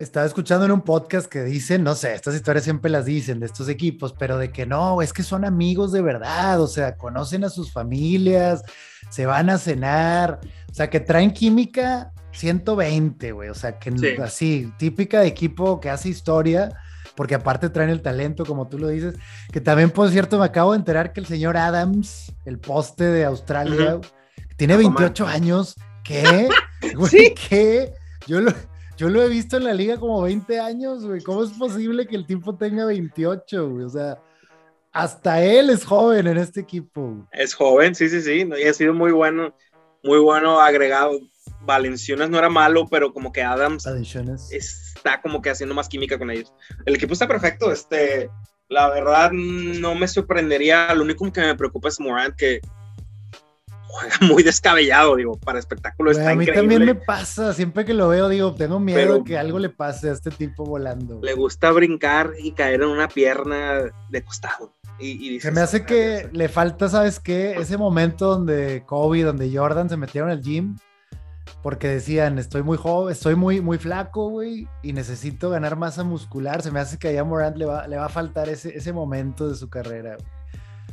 Estaba escuchando en un podcast que dicen, no sé, estas historias siempre las dicen de estos equipos, pero de que no, es que son amigos de verdad, o sea, conocen a sus familias, se van a cenar, o sea, que traen química 120, güey, o sea, que así, típica de equipo que hace historia, porque aparte traen el talento, como tú lo dices, que también, por cierto, me acabo de enterar que el señor Adams, el poste de Australia, tiene 28 años, ¿qué? (laughs) Güey, ¿qué? Yo lo yo lo he visto en la liga como 20 años, güey. ¿Cómo es posible que el tipo tenga 28, güey? O sea, hasta él es joven en este equipo. Es joven, sí, sí, sí. Y ha sido muy bueno, muy bueno agregado. Valenciunas no era malo, pero como que Adams está como que haciendo más química con ellos. El equipo está perfecto. Este, la verdad, no me sorprendería. Lo único que me preocupa es Morant, que juega muy descabellado, digo, para espectáculo está A mí también me pasa, siempre que lo veo, digo, tengo miedo de que algo le pase a este tipo volando. Le gusta brincar y caer en una pierna de costado. Y, se me hace que le falta, ¿sabes qué? Ese momento donde Kobe, donde Jordan se metieron al gym, porque decían, estoy muy joven, estoy muy, muy flaco, güey, y necesito ganar masa muscular. Se me hace que a Morant le va, le va a faltar ese, ese momento de su carrera.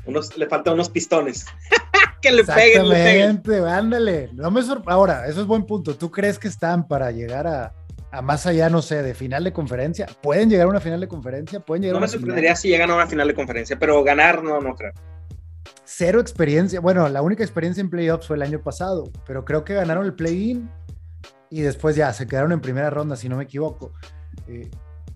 Unos, le faltan unos pistones. (laughs) que le peguen, le peguen. ándale. No me Ahora, eso es buen punto. ¿Tú crees que están para llegar a, a más allá, no sé, de final de conferencia? ¿Pueden llegar a una final de conferencia? ¿Pueden llegar no me sorprendería si llegan a una final de conferencia, pero ganar no, no creo. Cero experiencia. Bueno, la única experiencia en playoffs fue el año pasado, pero creo que ganaron el play-in y después ya se quedaron en primera ronda, si no me equivoco. Eh,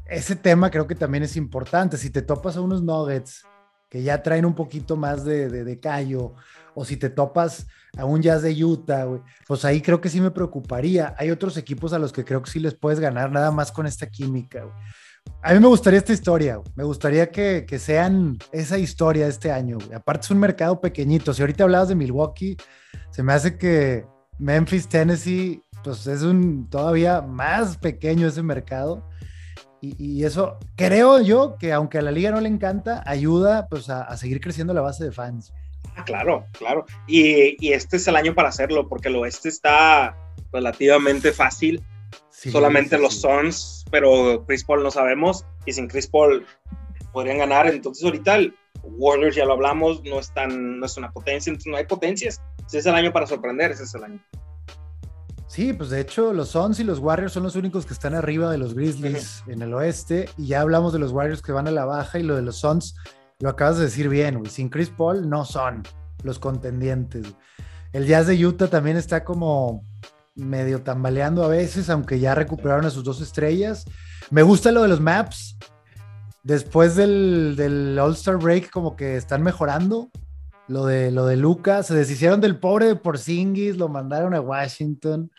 ese tema creo que también es importante. Si te topas a unos Nuggets que ya traen un poquito más de, de, callo, o si te topas a un Jazz de Utah, pues ahí creo que sí me preocuparía. Hay otros equipos a los que creo que sí les puedes ganar nada más con esta química. A mí me gustaría esta historia, me gustaría que, que, sean esa historia este año. Aparte es un mercado pequeñito. Si ahorita hablabas de Milwaukee, se me hace que Memphis, Tennessee, pues es un todavía más pequeño ese mercado. Y, eso creo yo que aunque a la liga no le encanta, ayuda pues a, seguir creciendo la base de fans. Ah, claro, claro. Y, y, este es el año para hacerlo, porque el oeste está relativamente fácil. Solamente los Suns, pero Chris Paul no sabemos. Y sin Chris Paul podrían ganar. Entonces ahorita el Warriors ya lo hablamos, no es, no es una potencia, entonces no hay potencias. Ese es el año para sorprender, ese es el año. Sí, pues de hecho los Suns y los Warriors son los únicos que están arriba de los Grizzlies en el oeste y ya hablamos de los Warriors que van a la baja y lo de los Suns lo acabas de decir bien, güey. Sin Chris Paul no son los contendientes. El Jazz de Utah también está como medio tambaleando a veces, aunque ya recuperaron a sus dos estrellas. Me gusta lo de los maps. Después del, del All-Star Break, como que están mejorando. Lo de, lo de Lucas, se deshicieron del pobre de Porzingis, lo mandaron a Washington.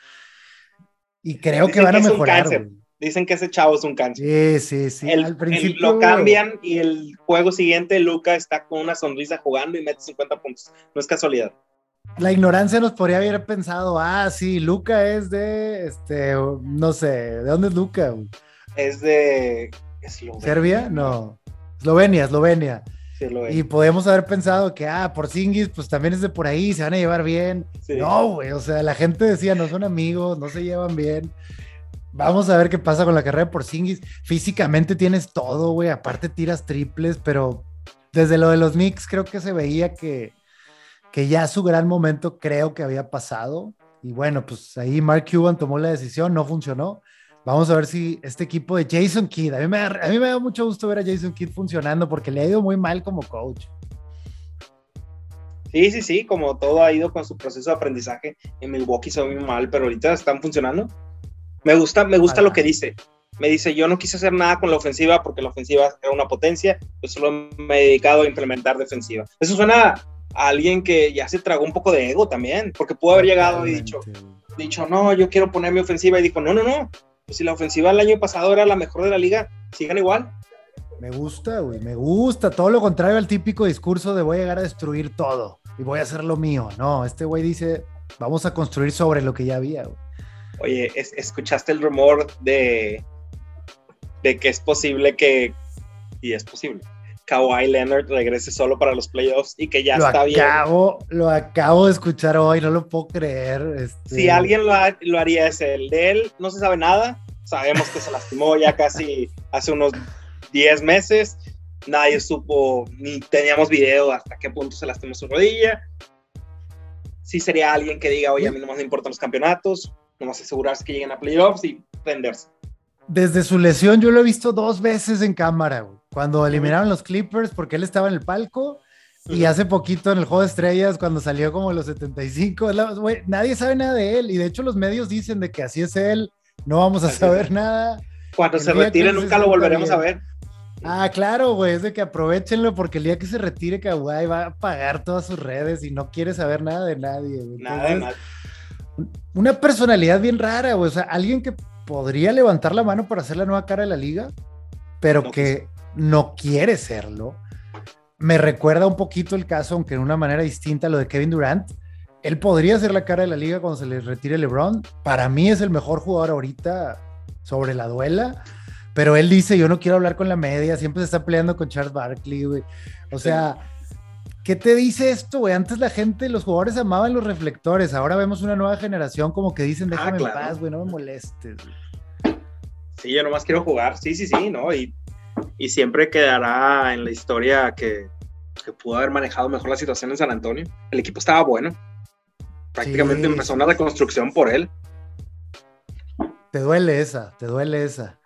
Y creo que van a mejorar. Dicen que ese chavo es un cáncer. Sí, sí, sí. Al principio lo cambian y el juego siguiente Lucas está con una sonrisa jugando y mete 50 puntos. No es casualidad. La ignorancia nos podría haber pensado, ah, sí, Luca es de, este, no sé, ¿de dónde es Luca? Es de ¿Serbia? No. Eslovenia, Eslovenia y podemos haber pensado que, ah, por Singis, pues también es de por ahí, se van a llevar bien. No, güey, o sea, la gente decía, no son amigos, no se llevan bien. Vamos a ver qué pasa con la carrera de Porzingis. Físicamente tienes todo, güey. Aparte tiras triples, pero desde lo de los Knicks creo que se veía que, que ya su gran momento creo que había pasado. Y bueno, pues ahí Mark Cuban tomó la decisión, no funcionó. Vamos a ver si este equipo de Jason Kidd, a mí, me a mí me da mucho gusto ver a Jason Kidd funcionando porque le ha ido muy mal como coach. Sí, sí, sí, como todo ha ido con su proceso de aprendizaje. En Milwaukee se muy mal, pero ahorita están funcionando. Me gusta, me gusta lo que dice. Me dice, yo no quise hacer nada con la ofensiva porque la ofensiva era una potencia, yo solo me he dedicado a implementar defensiva. Eso suena a alguien que ya se tragó un poco de ego también, porque pudo haber llegado y dicho, dicho, no, yo quiero poner mi ofensiva y dijo, no, no, no, si la ofensiva el año pasado era la mejor de la liga, sigan igual. Me gusta, güey, me gusta. Todo lo contrario al típico discurso de voy a llegar a destruir todo y voy a hacer lo mío. No, este güey dice, vamos a construir sobre lo que ya había, güey. Oye, ¿escuchaste el rumor de, de que es posible que, y es posible, Kawhi Leonard regrese solo para los playoffs y que ya está bien. Lo acabo de escuchar hoy, no lo puedo creer. Este. Si alguien lo, lo, haría es el de él, no se sabe nada. Sabemos que se lastimó ya casi hace unos 10 meses. Nadie supo, ni teníamos video hasta qué punto se lastimó su rodilla. Sí sería alguien que diga, oye, a mí no me importan los campeonatos, nomás asegurarse que lleguen a playoffs y prenderse. Desde su lesión yo lo he visto dos veces en cámara, güey cuando eliminaron los Clippers porque él estaba en el palco. Y hace poquito en el juego de estrellas, cuando salió como los 75, nadie sabe nada de él. Y de hecho, los medios dicen de que así es él, no vamos a saber nada. Cuando se retire, nunca lo volveremos a ver. Ah, claro, güey, es de que aprovechenlo porque el día que se retire, Kawhi va a pagar todas sus redes y no quiere saber nada de nadie. Nada de nadie. Una personalidad bien rara, güey. O sea, alguien que podría levantar la mano para hacer la nueva cara de la liga, pero que no quiere serlo. Me recuerda un poquito el caso, aunque de una manera distinta, lo de Kevin Durant. él podría ser la cara de la liga cuando se le retire LeBron. Para mí es el mejor jugador ahorita sobre la duela. Pero él dice, yo no quiero hablar con la media, siempre se está peleando con Charles Barkley, güey. O sea, ¿qué te dice esto, güey? Antes la gente, los jugadores amaban los reflectores, ahora vemos una nueva generación como que dicen, ah, déjame en paz, güey, no me molestes. Sí, yo nomás quiero jugar, sí, sí, sí, ¿no? Y, y siempre quedará en la historia que, que, pudo haber manejado mejor la situación en San Antonio. El equipo estaba bueno. Prácticamente empezó una reconstrucción por él. Te duele esa, te duele esa.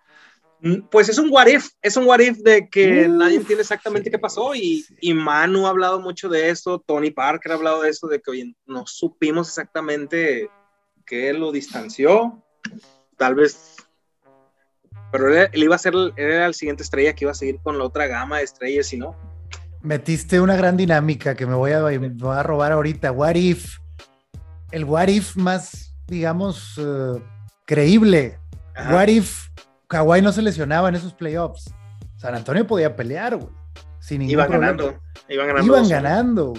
Mm, pues es un what if, es un what if de que nadie entiende exactamente qué pasó y, y, Manu ha hablado mucho de eso, Tony Parker ha hablado de eso, de que oye, no supimos exactamente qué lo distanció, tal vez, pero él, iba a ser, era el siguiente estrella que iba a seguir con la otra gama de estrellas y no. Metiste una gran dinámica que me voy a, voy a robar ahorita, what if, el what if más, digamos, uh, creíble, what if Kawhi no se lesionaba en esos playoffs. San Antonio podía pelear, güey. Sin ningún iban ganando. Iban ganando. Iban ganando.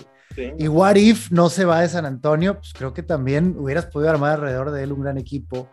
Y what if no se va de San Antonio, pues creo que también hubieras podido armar alrededor de él un gran equipo.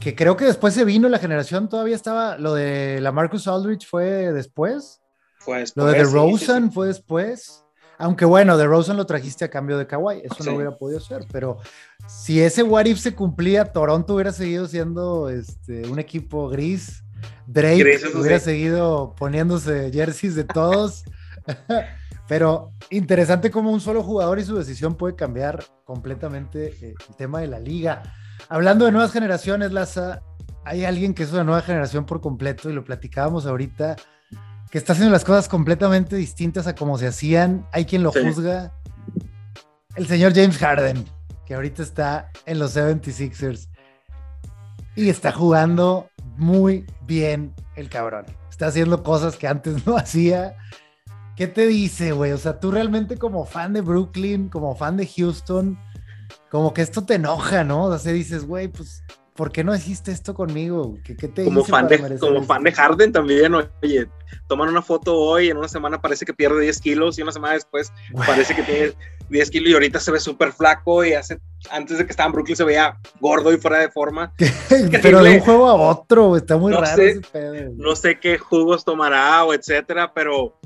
Que creo que después se vino la generación, todavía estaba. Lo de la Marcus Aldridge fue después. Fue después. Lo de Rosen fue después. Aunque bueno, de Rosen lo trajiste a cambio de Kawhi, eso no hubiera podido ser, pero si ese what if se cumplía, Toronto hubiera seguido siendo este, un equipo gris, Drake hubiera seguido poniéndose jerseys de todos, (laughs) pero interesante cómo un solo jugador y su decisión puede cambiar completamente eh, el tema de la liga. Hablando de nuevas generaciones, Laza, hay alguien que es una nueva generación por completo y lo platicábamos ahorita que está haciendo las cosas completamente distintas a como se hacían. Hay quien lo juzga. El señor James Harden, que ahorita está en los 76ers. Y está jugando muy bien el cabrón. Está haciendo cosas que antes (laughs) no hacía. ¿Qué te dice, güey? O sea, tú realmente como fan de Brooklyn, como fan de Houston, como que esto te enoja, ¿no? O sea, dices, güey, pues ¿por qué no hiciste esto conmigo? ¿Qué, te como fan de Como fan de Harden también, oye, toman una foto hoy, en una semana parece que pierde 10 kilos y una semana después parece que tiene 10 kilos y ahorita se ve súper flaco y hace, antes de que estaba en Brooklyn se veía gordo y fuera de forma. (laughs) Pero de un juego a otro, está muy raro ese pedo. No sé qué jugos tomará o etcétera, pero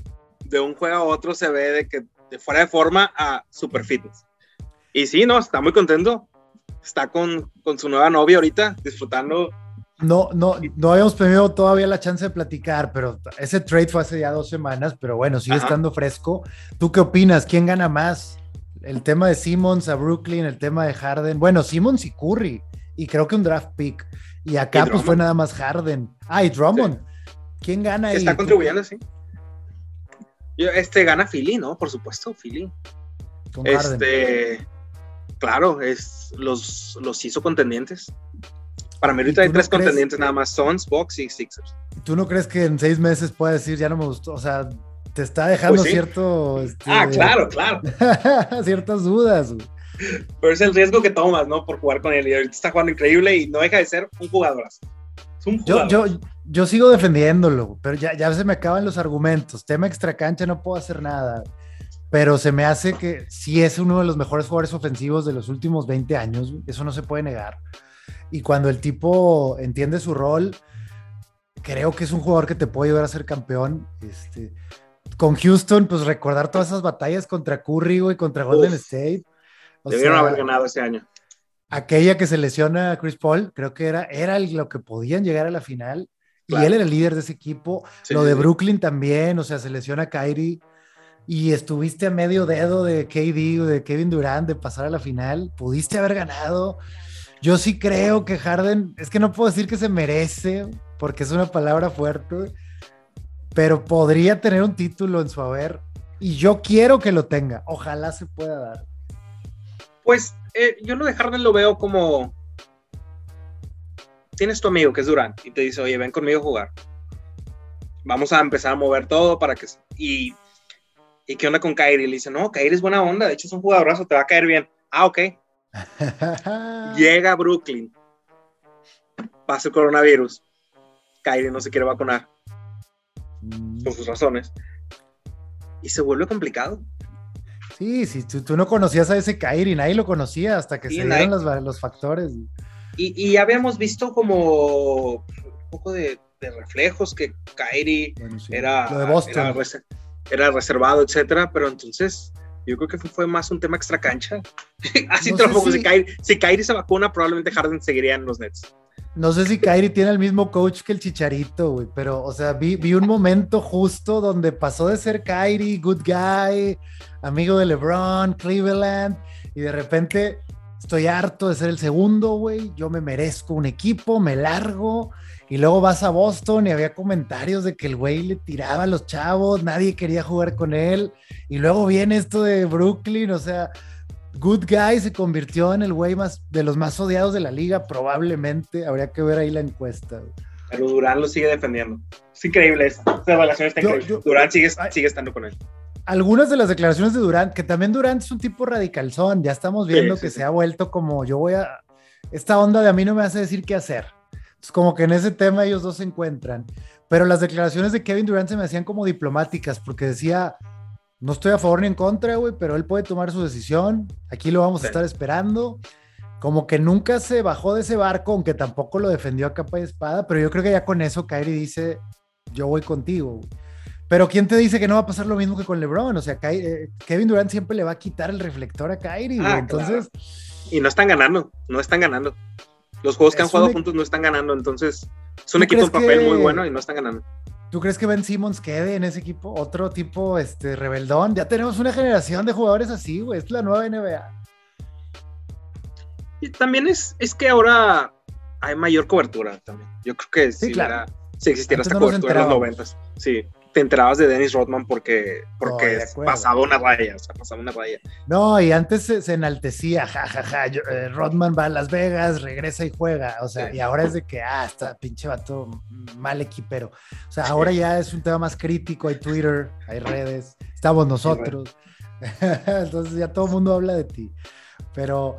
de un juego a otro se ve de que de fuera de forma a super fitness. Y sí, no, está muy contento está con, con su nueva novia ahorita, disfrutando. No, no, no habíamos tenido todavía la chance de platicar, pero ese trade fue hace ya dos semanas, pero bueno, sigue estando fresco. ¿Tú qué opinas? ¿Quién gana más? El tema de Simmons a Brooklyn, el tema de Harden. Bueno, Simmons y Curry, y creo que un draft pick. Y acá pues fue nada más Harden. Ah, y Drummond. ¿Quién gana ahí? Está contribuyendo, sí. Este gana Philly, ¿no? Por supuesto, Philly. Con este, claro, es, los, los hizo contendientes. Para mí ahorita hay tres contendientes nada más, Suns, Bucks y Sixers. ¿Tú no crees que en seis meses pueda decir ya no me gustó? O sea, te está dejando pues cierto... Este, ah, claro, claro. (laughs) ciertas dudas. Pero es el riesgo que tomas, ¿no? Por jugar con él. Y ahorita está jugando increíble y no deja de ser un jugador. Es un Yo, yo, yo, sigo defendiéndolo, pero ya, ya se me acaban los argumentos. Tema extra cancha, no puedo hacer nada pero se me hace que sí es uno de los mejores jugadores ofensivos de los últimos 20 años, eso no se puede negar. Y cuando el tipo entiende su rol, creo que es un jugador que te puede ayudar a ser campeón. Este, con Houston, pues recordar todas esas batallas contra Curry y contra Golden State. debieron haber ganado ese año. Aquella que se lesiona a Chris Paul, creo que era, era lo que podían llegar a la final. Y él era el líder de ese equipo. lo de Brooklyn también, o sea, se lesiona a Kyrie y estuviste a medio dedo de KD o de Kevin Durant de pasar a la final, pudiste haber ganado. Yo sí creo que Harden, es que no puedo decir que se merece, porque es una palabra fuerte, pero podría tener un título en su haber y yo quiero que lo tenga. Ojalá se pueda dar. Pues eh, yo lo de Harden lo veo como tienes tu amigo que es Durant y te dice, oye, ven conmigo a jugar. Vamos a empezar a mover todo para que... Y ¿y qué onda con Kyrie? Le dice, no, Kyrie es buena onda, de hecho es un jugadorazo, te va a caer bien. Ah, ok. (laughs) Llega a Brooklyn, pasa el coronavirus, Kyrie no se quiere vacunar, mm. por sus razones, y se vuelve complicado. Sí, sí, tú, no conocías a ese Kairi, nadie lo conocía hasta que se dieron los, factores. Y, ya habíamos visto como un poco de, reflejos que Kairi era, era, reservado, etcétera, pero entonces yo creo que fue, más un tema extra cancha. (laughs) Así tampoco, si, Kairi, si Kairi se vacuna, probablemente Harden seguiría en los Nets. No sé si Kyrie tiene el mismo coach que el Chicharito, güey, pero, o sea, vi, vi, un momento justo donde pasó de ser Kyrie, good guy, amigo de LeBron, Cleveland, y de repente estoy harto de ser el segundo, güey, yo me merezco un equipo, me largo, y luego vas a Boston y había comentarios de que el güey le tiraba a los chavos, nadie quería jugar con él, y luego viene esto de Brooklyn, o sea, Good Guy se convirtió en el güey más de los más odiados de la liga, probablemente. Habría que ver ahí la encuesta. Pero Durán lo sigue defendiendo. Es increíble Esa relación está increíble. Durán sigue, sigue, estando con él. Algunas de las declaraciones de Durán, que también Durán es un tipo radicalzón. Ya estamos viendo que se ha vuelto como yo voy a. Esta onda de a mí no me hace decir qué hacer. Es como que en ese tema ellos dos se encuentran. Pero las declaraciones de Kevin Durant se me hacían como diplomáticas, porque decía no estoy a favor ni en contra, güey, pero él puede tomar su decisión. Aquí lo vamos a estar esperando. Como que nunca se bajó de ese barco, aunque tampoco lo defendió a capa y espada, pero yo creo que ya con eso Kyrie dice, yo voy contigo. Pero ¿quién te dice que no va a pasar lo mismo que con LeBron? O sea, eh, Kevin Durant siempre le va a quitar el reflector a Kyrie, ah, entonces... Y no están ganando, no están ganando. Los juegos que han jugado juntos no están ganando, entonces es un equipo en papel muy bueno y no están ganando. ¿Tú crees que Ben Simmons quede en ese equipo? Otro tipo este, rebeldón. Ya tenemos una generación de jugadores así, güey. Es la nueva NBA. Y también es, es que ahora hay mayor cobertura también. Yo creo que sí, si, claro. si existiera esta cobertura en los noventas. Sí te enterabas de Dennis Rodman porque, porque pasaba una raya, o sea, pasaba una raya. No, y antes se, enaltecía, jajaja, ja, ja, eh, Rodman va a Las Vegas, regresa y juega, o sea, y ahora es de que, ah, está pinche vato mal equipero. O sea, ahora ya es un tema más crítico, hay Twitter, hay redes, estamos nosotros. (laughs) Entonces ya todo el mundo habla de ti. Pero,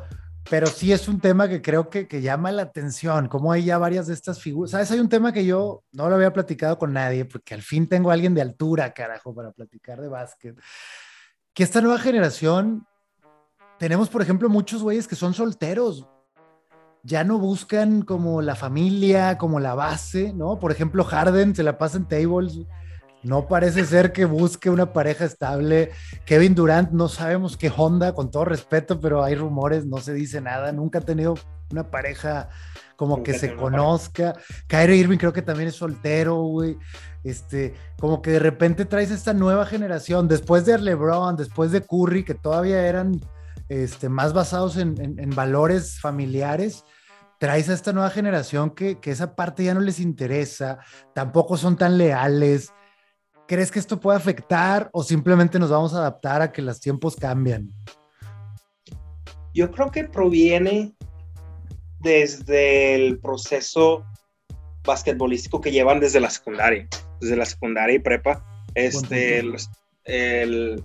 pero sí es un tema que creo que, que, llama la atención, como hay ya varias de estas figuras. ¿Sabes? Hay un tema que yo no lo había platicado con nadie, porque al fin tengo a alguien de altura, carajo, para platicar de básquet. Que esta nueva generación, tenemos, por ejemplo, muchos güeyes que son solteros. Ya no buscan como la familia, como la base, ¿no? Por ejemplo, Harden se la pasa en tables no parece ser que busque una pareja estable. Kevin Durant, no sabemos qué Honda, con todo respeto, pero hay rumores, no se dice nada. Nunca ha tenido una pareja como que se conozca. Kyrie Irving creo que también es soltero, güey. Este, como que de repente traes esta nueva generación, después de LeBron, después de Curry, que todavía eran este, más basados en, valores familiares traes a esta nueva generación que, que, esa parte ya no les interesa, tampoco son tan leales, ¿Crees que esto puede afectar o simplemente nos vamos a adaptar a que los tiempos cambian? Yo creo que proviene desde el proceso basquetbolístico que llevan desde la secundaria, desde la secundaria y prepa. Este, el,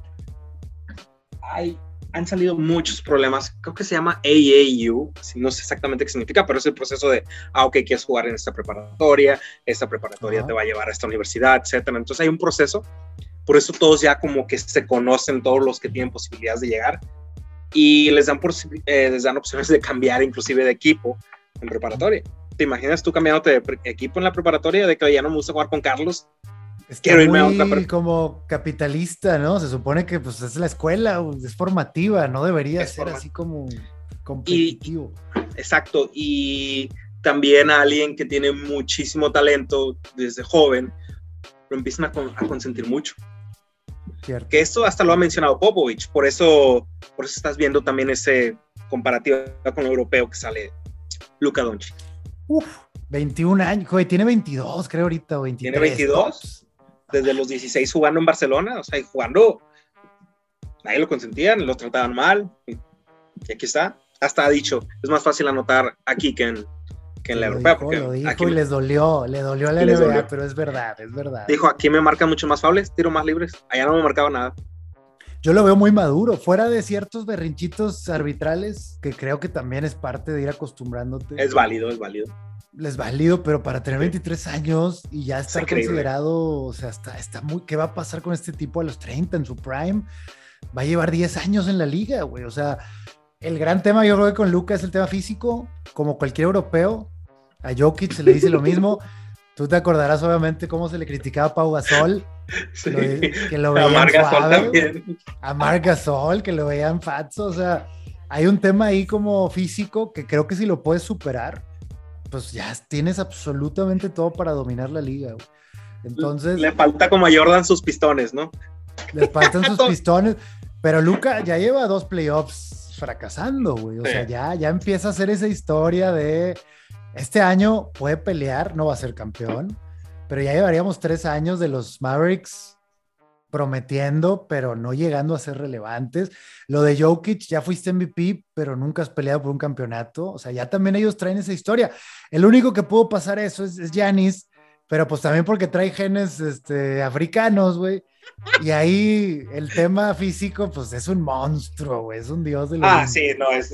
hay, han salido muchos problemas. Creo que se llama AAU, no sé exactamente qué significa, pero es el proceso de, ah, ok, quieres jugar en esta preparatoria, esta preparatoria te va a llevar a esta universidad, etcétera. Entonces hay un proceso. Por eso todos ya como que se conocen todos los que tienen posibilidades de llegar y les dan, por, eh, les dan opciones de cambiar inclusive de equipo en preparatoria. ¿Te imaginas tú cambiándote de equipo en la preparatoria de que ya no me gusta jugar con Carlos es muy como capitalista, ¿no? Se supone que pues es la escuela, es formativa, no debería ser así como competitivo. exacto, y también a alguien que tiene muchísimo talento desde joven, lo empiezan a, consentir mucho. Cierto. Que esto hasta lo ha mencionado Popovich, por eso, por eso estás viendo también ese comparativo con el europeo que sale Luca Doncic. Uf, 21 años, joder, tiene 22, creo ahorita, 23. Tiene 22 desde los 16 jugando en Barcelona, o sea, jugando, nadie lo consentían, lo trataban mal, y aquí está, hasta ha dicho, es más fácil anotar aquí que en, que en la europea. lo dijo y les dolió, le dolió a la NBA, pero es verdad, es verdad. Dijo, aquí me marca mucho más fables, tiro más libres, allá no me marcaba nada. Yo lo veo muy maduro, fuera de ciertos berrinchitos arbitrales, que creo que también es parte de ir acostumbrándote. Es válido, es válido les válido, pero para tener 23 años y ya estar considerado, o sea, está, está muy, ¿qué va a pasar con este tipo a los 30 en su prime? va a llevar 10 años en la liga, güey. O sea, el gran tema yo creo que con Luca es el tema físico, como cualquier europeo. A Jokic se le dice lo mismo. (laughs) Tú te acordarás obviamente cómo se le criticaba a Pau Gasol. Que lo veían a también. A Margasol, que lo veían fatso. O sea, hay un tema ahí como físico que creo que si lo puedes superar, pues ya tienes absolutamente todo para dominar la liga. Entonces. Le falta como a Jordan sus pistones, ¿no? Le faltan sus (laughs) pistones. Pero Luca ya lleva dos playoffs fracasando, güey. O sea, ya, ya empieza a hacer esa historia de este año puede pelear, no va a ser campeón, pero ya llevaríamos tres años de los Mavericks prometiendo, pero no llegando a ser relevantes. Lo de Jokic, ya fuiste MVP, pero nunca has peleado por un campeonato. O sea, ya también ellos traen esa historia. El único que pudo pasar eso es Giannis, pero pues también porque trae genes este, africanos, güey. Y ahí el tema físico, pues es un monstruo, güey, es un dios de Ah, sí, no, es,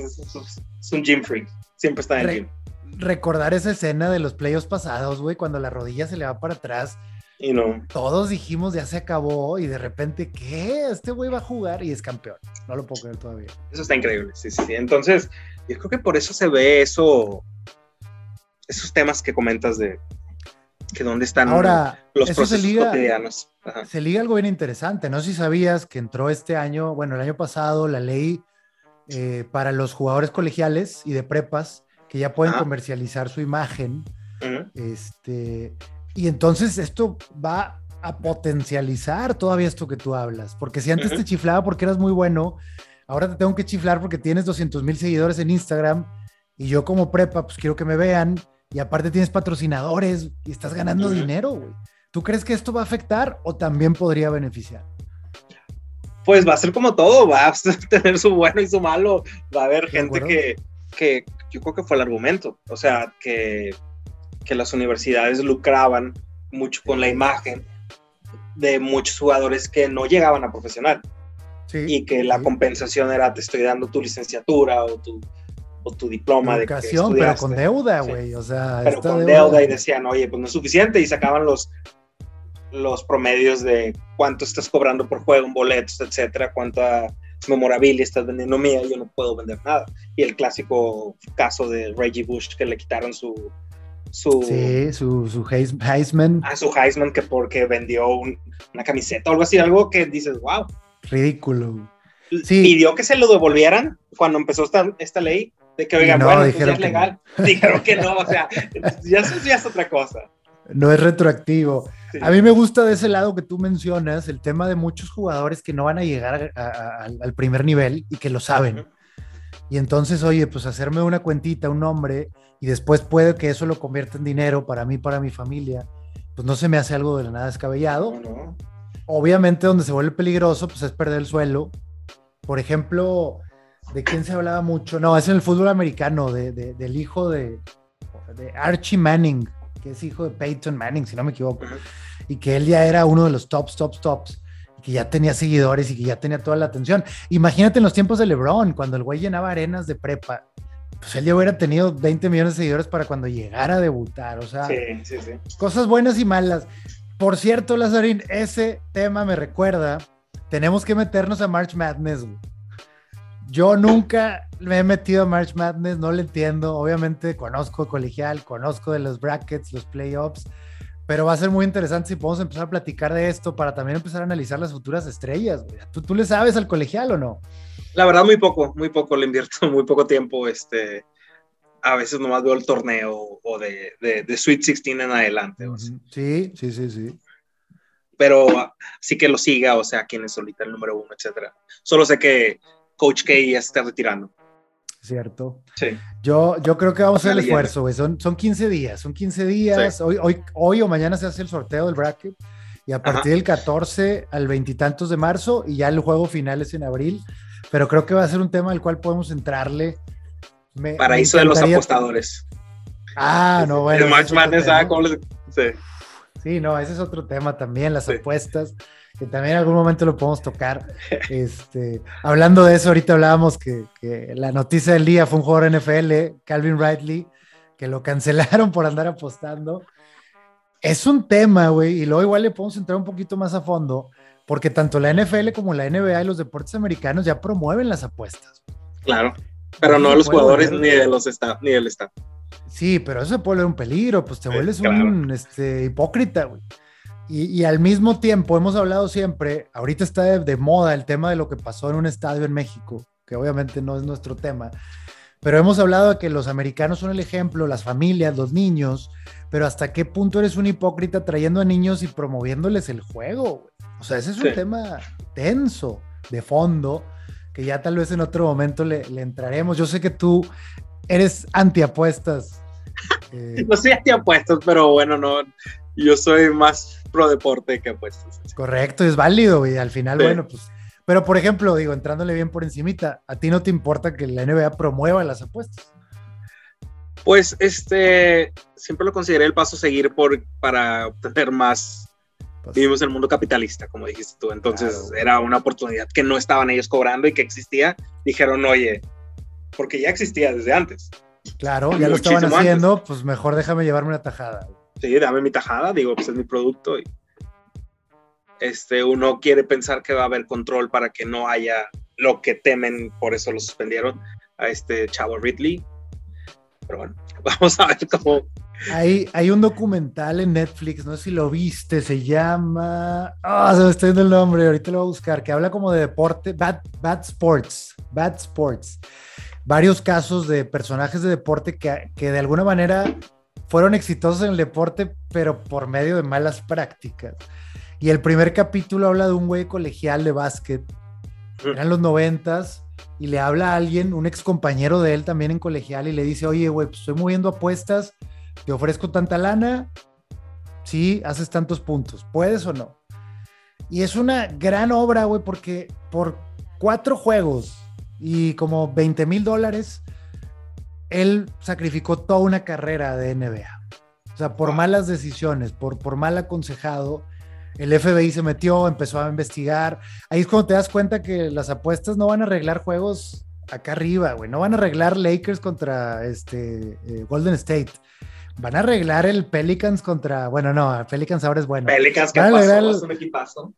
un gym freak. Siempre está en el gym recordar esa escena de los playoffs pasados, güey, cuando la rodilla se le va para atrás. Y no. Todos dijimos, ya se acabó, y de repente, ¿qué? Este güey va a jugar y es campeón. No lo puedo creer todavía. Eso está increíble, sí, sí. Entonces, yo creo que por eso se ve eso, esos temas que comentas de que dónde están Ahora, los procesos se liga, cotidianos. Se liga algo bien interesante. No sé si sabías que entró este año, bueno, el año pasado, la ley eh, para los jugadores colegiales y de prepas que ya pueden comercializar su imagen. Este, y entonces esto va a potencializar todavía esto que tú hablas, porque si antes te chiflaba porque eras muy bueno, ahora te tengo que chiflar porque tienes 200 mil seguidores en Instagram y yo como prepa, pues quiero que me vean y aparte tienes patrocinadores y estás ganando dinero, güey. ¿Tú crees que esto va a afectar o también podría beneficiar? Pues va a ser como todo, va a (laughs) tener su bueno y su malo, va a haber gente que, que yo creo que fue el argumento, o sea, que, que las universidades lucraban mucho con la imagen de muchos jugadores que no llegaban a profesional. y que la compensación era te estoy dando tu licenciatura o tu, o tu diploma de educación, pero con deuda, güey, o sea, pero con deuda. y decían, oye, pues no es suficiente y sacaban los los promedios de cuánto estás cobrando por juego en boletos, etcétera, cuánta memorabilia estás vendiendo mía, yo no puedo vender nada. Y el clásico caso de Reggie Bush que le quitaron su... su sí, su, su Heisman. Ah, su Heisman que porque vendió una camiseta o algo así, algo que dices, wow. Ridículo. Sí. Pidió que se lo devolvieran cuando empezó esta, esta ley, de que, oigan, bueno, pues ya es legal. (laughs) Dijeron que no, o sea, ya, ya es otra cosa. No es retroactivo. A mí me gusta de ese lado que tú mencionas el tema de muchos jugadores que no van a llegar al primer nivel y que lo saben. Y entonces, oye, pues hacerme una cuentita, un nombre, y después puede que eso lo convierta en dinero para mí, para mi familia, pues no se me hace algo de la nada descabellado. Obviamente, donde se vuelve peligroso, pues es perder el suelo. Por ejemplo, ¿de quién se hablaba mucho? No, es en el fútbol americano, del hijo de, de Archie Manning que es hijo de Peyton Manning, si no me equivoco, y que él ya era uno de los tops, tops, tops, y que ya tenía seguidores y que ya tenía toda la atención. Imagínate en los tiempos de LeBron, cuando el güey llenaba arenas de prepa, pues él ya hubiera tenido 20 millones de seguidores para cuando llegara a debutar, o sea, cosas buenas y malas. Por cierto, Lazarín, ese tema me recuerda, tenemos que meternos a March Madness. Yo nunca me he metido a March Madness, no le entiendo. Obviamente conozco colegial, conozco de los brackets, los playoffs, pero va a ser muy interesante si podemos empezar a platicar de esto para también empezar a analizar las futuras estrellas. ¿Tú, ¿Tú, le sabes al colegial o no? La verdad, muy poco, muy poco le invierto, (laughs) muy poco tiempo. Este, a veces nomás veo el torneo o de, de, Sweet 16 en adelante. Sí, sí, sí, sí. Pero sí que lo siga, o sea, quién es ahorita el número uno, etcétera. Solo sé que Coach K ya se está retirando. ¿cierto? Sí. Yo, yo creo que vamos a hacer el esfuerzo, güey. Son, son 15 días, son 15 días. Hoy, hoy, hoy o mañana se hace el sorteo del bracket y a partir del 14 al veintitantos de marzo y ya el juego final es en abril. Pero creo que va a ser un tema al cual podemos entrarle. Paraíso de los apostadores. Ah, no, bueno. El March Madness, ¿ah? Sí. sí, no, ese es otro tema también, las apuestas que también en algún momento lo podemos tocar. Este, hablando de eso, ahorita hablábamos que, la noticia del día fue un jugador NFL, Calvin Ridley, que lo cancelaron por andar apostando. Es un tema, güey, y luego igual le podemos entrar un poquito más a fondo, porque tanto la NFL como la NBA y los deportes americanos ya promueven las apuestas. Claro, pero no, los jugadores ni de los staff, ni del staff. Sí, pero eso se puede volver un peligro, pues te vuelves un este, hipócrita, güey. Y, al mismo tiempo, hemos hablado siempre, ahorita está de, moda el tema de lo que pasó en un estadio en México, que obviamente no es nuestro tema, pero hemos hablado de que los americanos son el ejemplo, las familias, los niños, pero hasta qué punto eres un hipócrita trayendo a niños y promoviéndoles el juego. O sea, ese es un tema tenso, de fondo, que ya tal vez en otro momento le, entraremos. Yo sé que tú eres antiapuestas. Eh... (laughs) No soy antiapuestas, pero bueno, no, yo soy más pro deporte que apuestas. Correcto, es válido y al final, bueno, pues, pero por ejemplo, digo, entrándole bien por encimita, ¿a ti no te importa que la NBA promueva las apuestas? Pues este, siempre lo consideré el paso a seguir por, para obtener más. Pues vivimos en el mundo capitalista, como dijiste tú, entonces era una oportunidad que no estaban ellos cobrando y que existía. Dijeron, oye, porque ya existía desde antes. Claro, ya lo estaban haciendo, pues mejor déjame llevarme una tajada sí, dame mi tajada, digo, pues es mi producto. Y, este, uno quiere pensar que va a haber control para que no haya lo que temen, por eso lo suspendieron a este chavo Ridley. Pero bueno, (laughs) vamos a ver cómo. Hay, hay un documental en Netflix, no sé si lo viste, se llama. Ah, se me está yendo el nombre, ahorita lo voy a buscar, que habla como de deporte, Bad, bad Sports, Bad Sports. Varios casos de personajes de deporte que, que de alguna manera fueron exitosos en el deporte, pero por medio de malas prácticas. Y el primer capítulo habla de un güey colegial de básquet, eran los noventas, y le habla a alguien, un ex compañero de él también en colegial, y le dice, oye, güey, pues estoy moviendo apuestas, te ofrezco tanta lana, sí, haces tantos puntos, ¿puedes o no? Y es una gran obra, güey, porque por cuatro juegos y como 20 mil dólares, él sacrificó toda una carrera de NBA. O sea, por malas decisiones, por, por mal aconsejado, el FBI se metió, empezó a investigar. Ahí es cuando te das cuenta que las apuestas no van a arreglar juegos acá arriba, güey. No van a arreglar Lakers contra este, eh, Golden State. Van a arreglar el Pelicans contra. Bueno, no, Pelicans ahora es bueno. Pelicans, ¿qué pasó? Es un equipazo.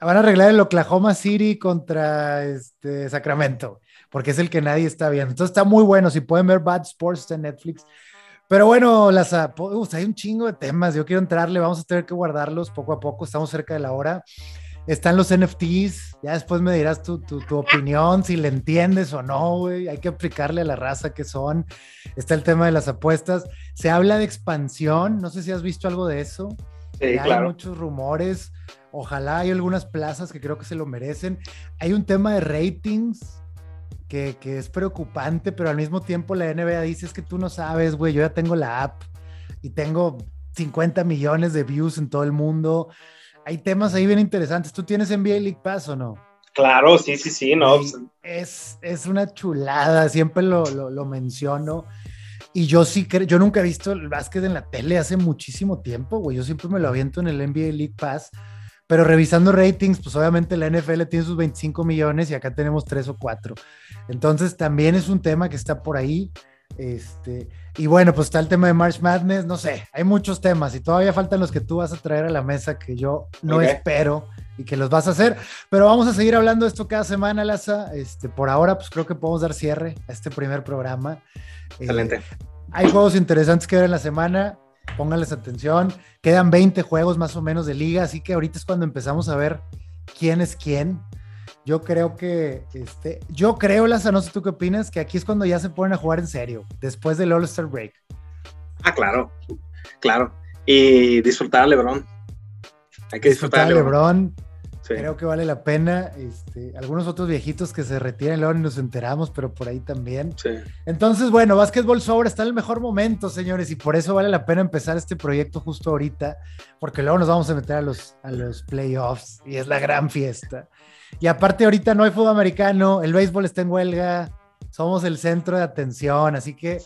Van a arreglar el Oklahoma City contra este, Sacramento porque es el que nadie está viendo. Entonces está muy bueno, si pueden ver Bad Sports en Netflix. Pero bueno, las, hay un chingo de temas, yo quiero entrarle, vamos a tener que guardarlos poco a poco, estamos cerca de la hora. Están los NFTs, ya después me dirás tu, tu, opinión, si le entiendes o no, güey. Hay que aplicarle a la raza que son. Está el tema de las apuestas. Se habla de expansión, no sé si has visto algo de eso. Sí, Hay muchos rumores. Ojalá hay algunas plazas que creo que se lo merecen. Hay un tema de ratings que, es preocupante, pero al mismo tiempo la NBA dice es que tú no sabes, güey, yo ya tengo la app y tengo 50 millones de views en todo el mundo. Hay temas ahí bien interesantes. ¿Tú tienes NBA League Pass o no? Claro, sí, sí, sí, no. Pues, es, es una chulada, siempre lo, lo, menciono. Y yo sí creo, yo nunca he visto el básquet en la tele hace muchísimo tiempo, güey. Yo siempre me lo aviento en el NBA League Pass pero revisando ratings, pues obviamente la NFL tiene sus 25 millones y acá tenemos 3 o 4. Entonces también es un tema que está por ahí. Este, y bueno, pues está el tema de March Madness, no sé, hay muchos temas y todavía faltan los que tú vas a traer a la mesa que yo no espero y que los vas a hacer, pero vamos a seguir hablando de esto cada semana, Laza. Este, por ahora, pues creo que podemos dar cierre a este primer programa. Excelente. hay juegos interesantes que ver en la semana pónganles atención. Quedan 20 juegos más o menos de liga, así que ahorita es cuando empezamos a ver quién es quién. Yo creo que, este, yo creo, Laza, no sé tú qué opinas, que aquí es cuando ya se ponen a jugar en serio, después del All-Star Break. Ah, claro, claro. Y disfrutar a LeBron. Hay que disfrutar, a LeBron. Creo que vale la pena. Este, algunos otros viejitos que se retiran luego nos enteramos, pero por ahí también. Entonces, bueno, Básquetbol Sobre está en el mejor momento, señores, y por eso vale la pena empezar este proyecto justo ahorita, porque luego nos vamos a meter a los, a los playoffs y es la gran fiesta. Y aparte, ahorita no hay fútbol americano, el béisbol está en huelga, somos el centro de atención, así que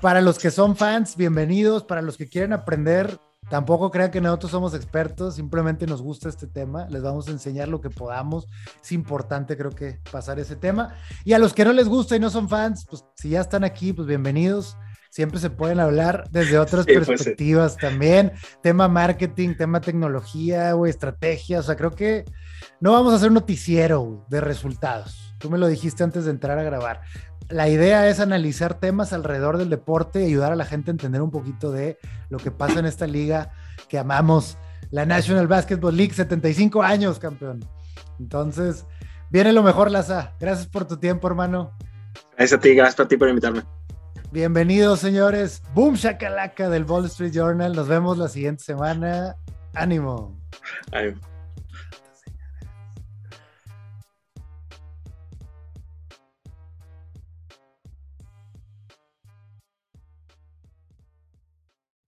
para los que son fans, bienvenidos, para los que quieren aprender Tampoco crean que nosotros somos expertos, simplemente nos gusta este tema, les vamos a enseñar lo que podamos. Es importante creo que pasar ese tema. Y a los que no les gusta y no son fans, pues si ya están aquí, pues bienvenidos. siempre se pueden hablar desde otras pues perspectivas también. Tema marketing, tema tecnología, güey, estrategia. O sea, creo que no vamos a hacer un noticiero de resultados. Tú me lo dijiste antes de entrar a grabar. La idea es analizar temas alrededor del deporte y ayudar a la gente a entender un poquito de lo que pasa en esta liga que amamos, la National Basketball League, 75 años, campeón. Entonces, viene lo mejor, Laza. Gracias por tu tiempo, hermano. Gracias a ti, gracias a ti por invitarme. Bienvenidos, señores. Boom Shakalaka del Wall Street Journal. Nos vemos la siguiente semana. Ánimo. Ánimo.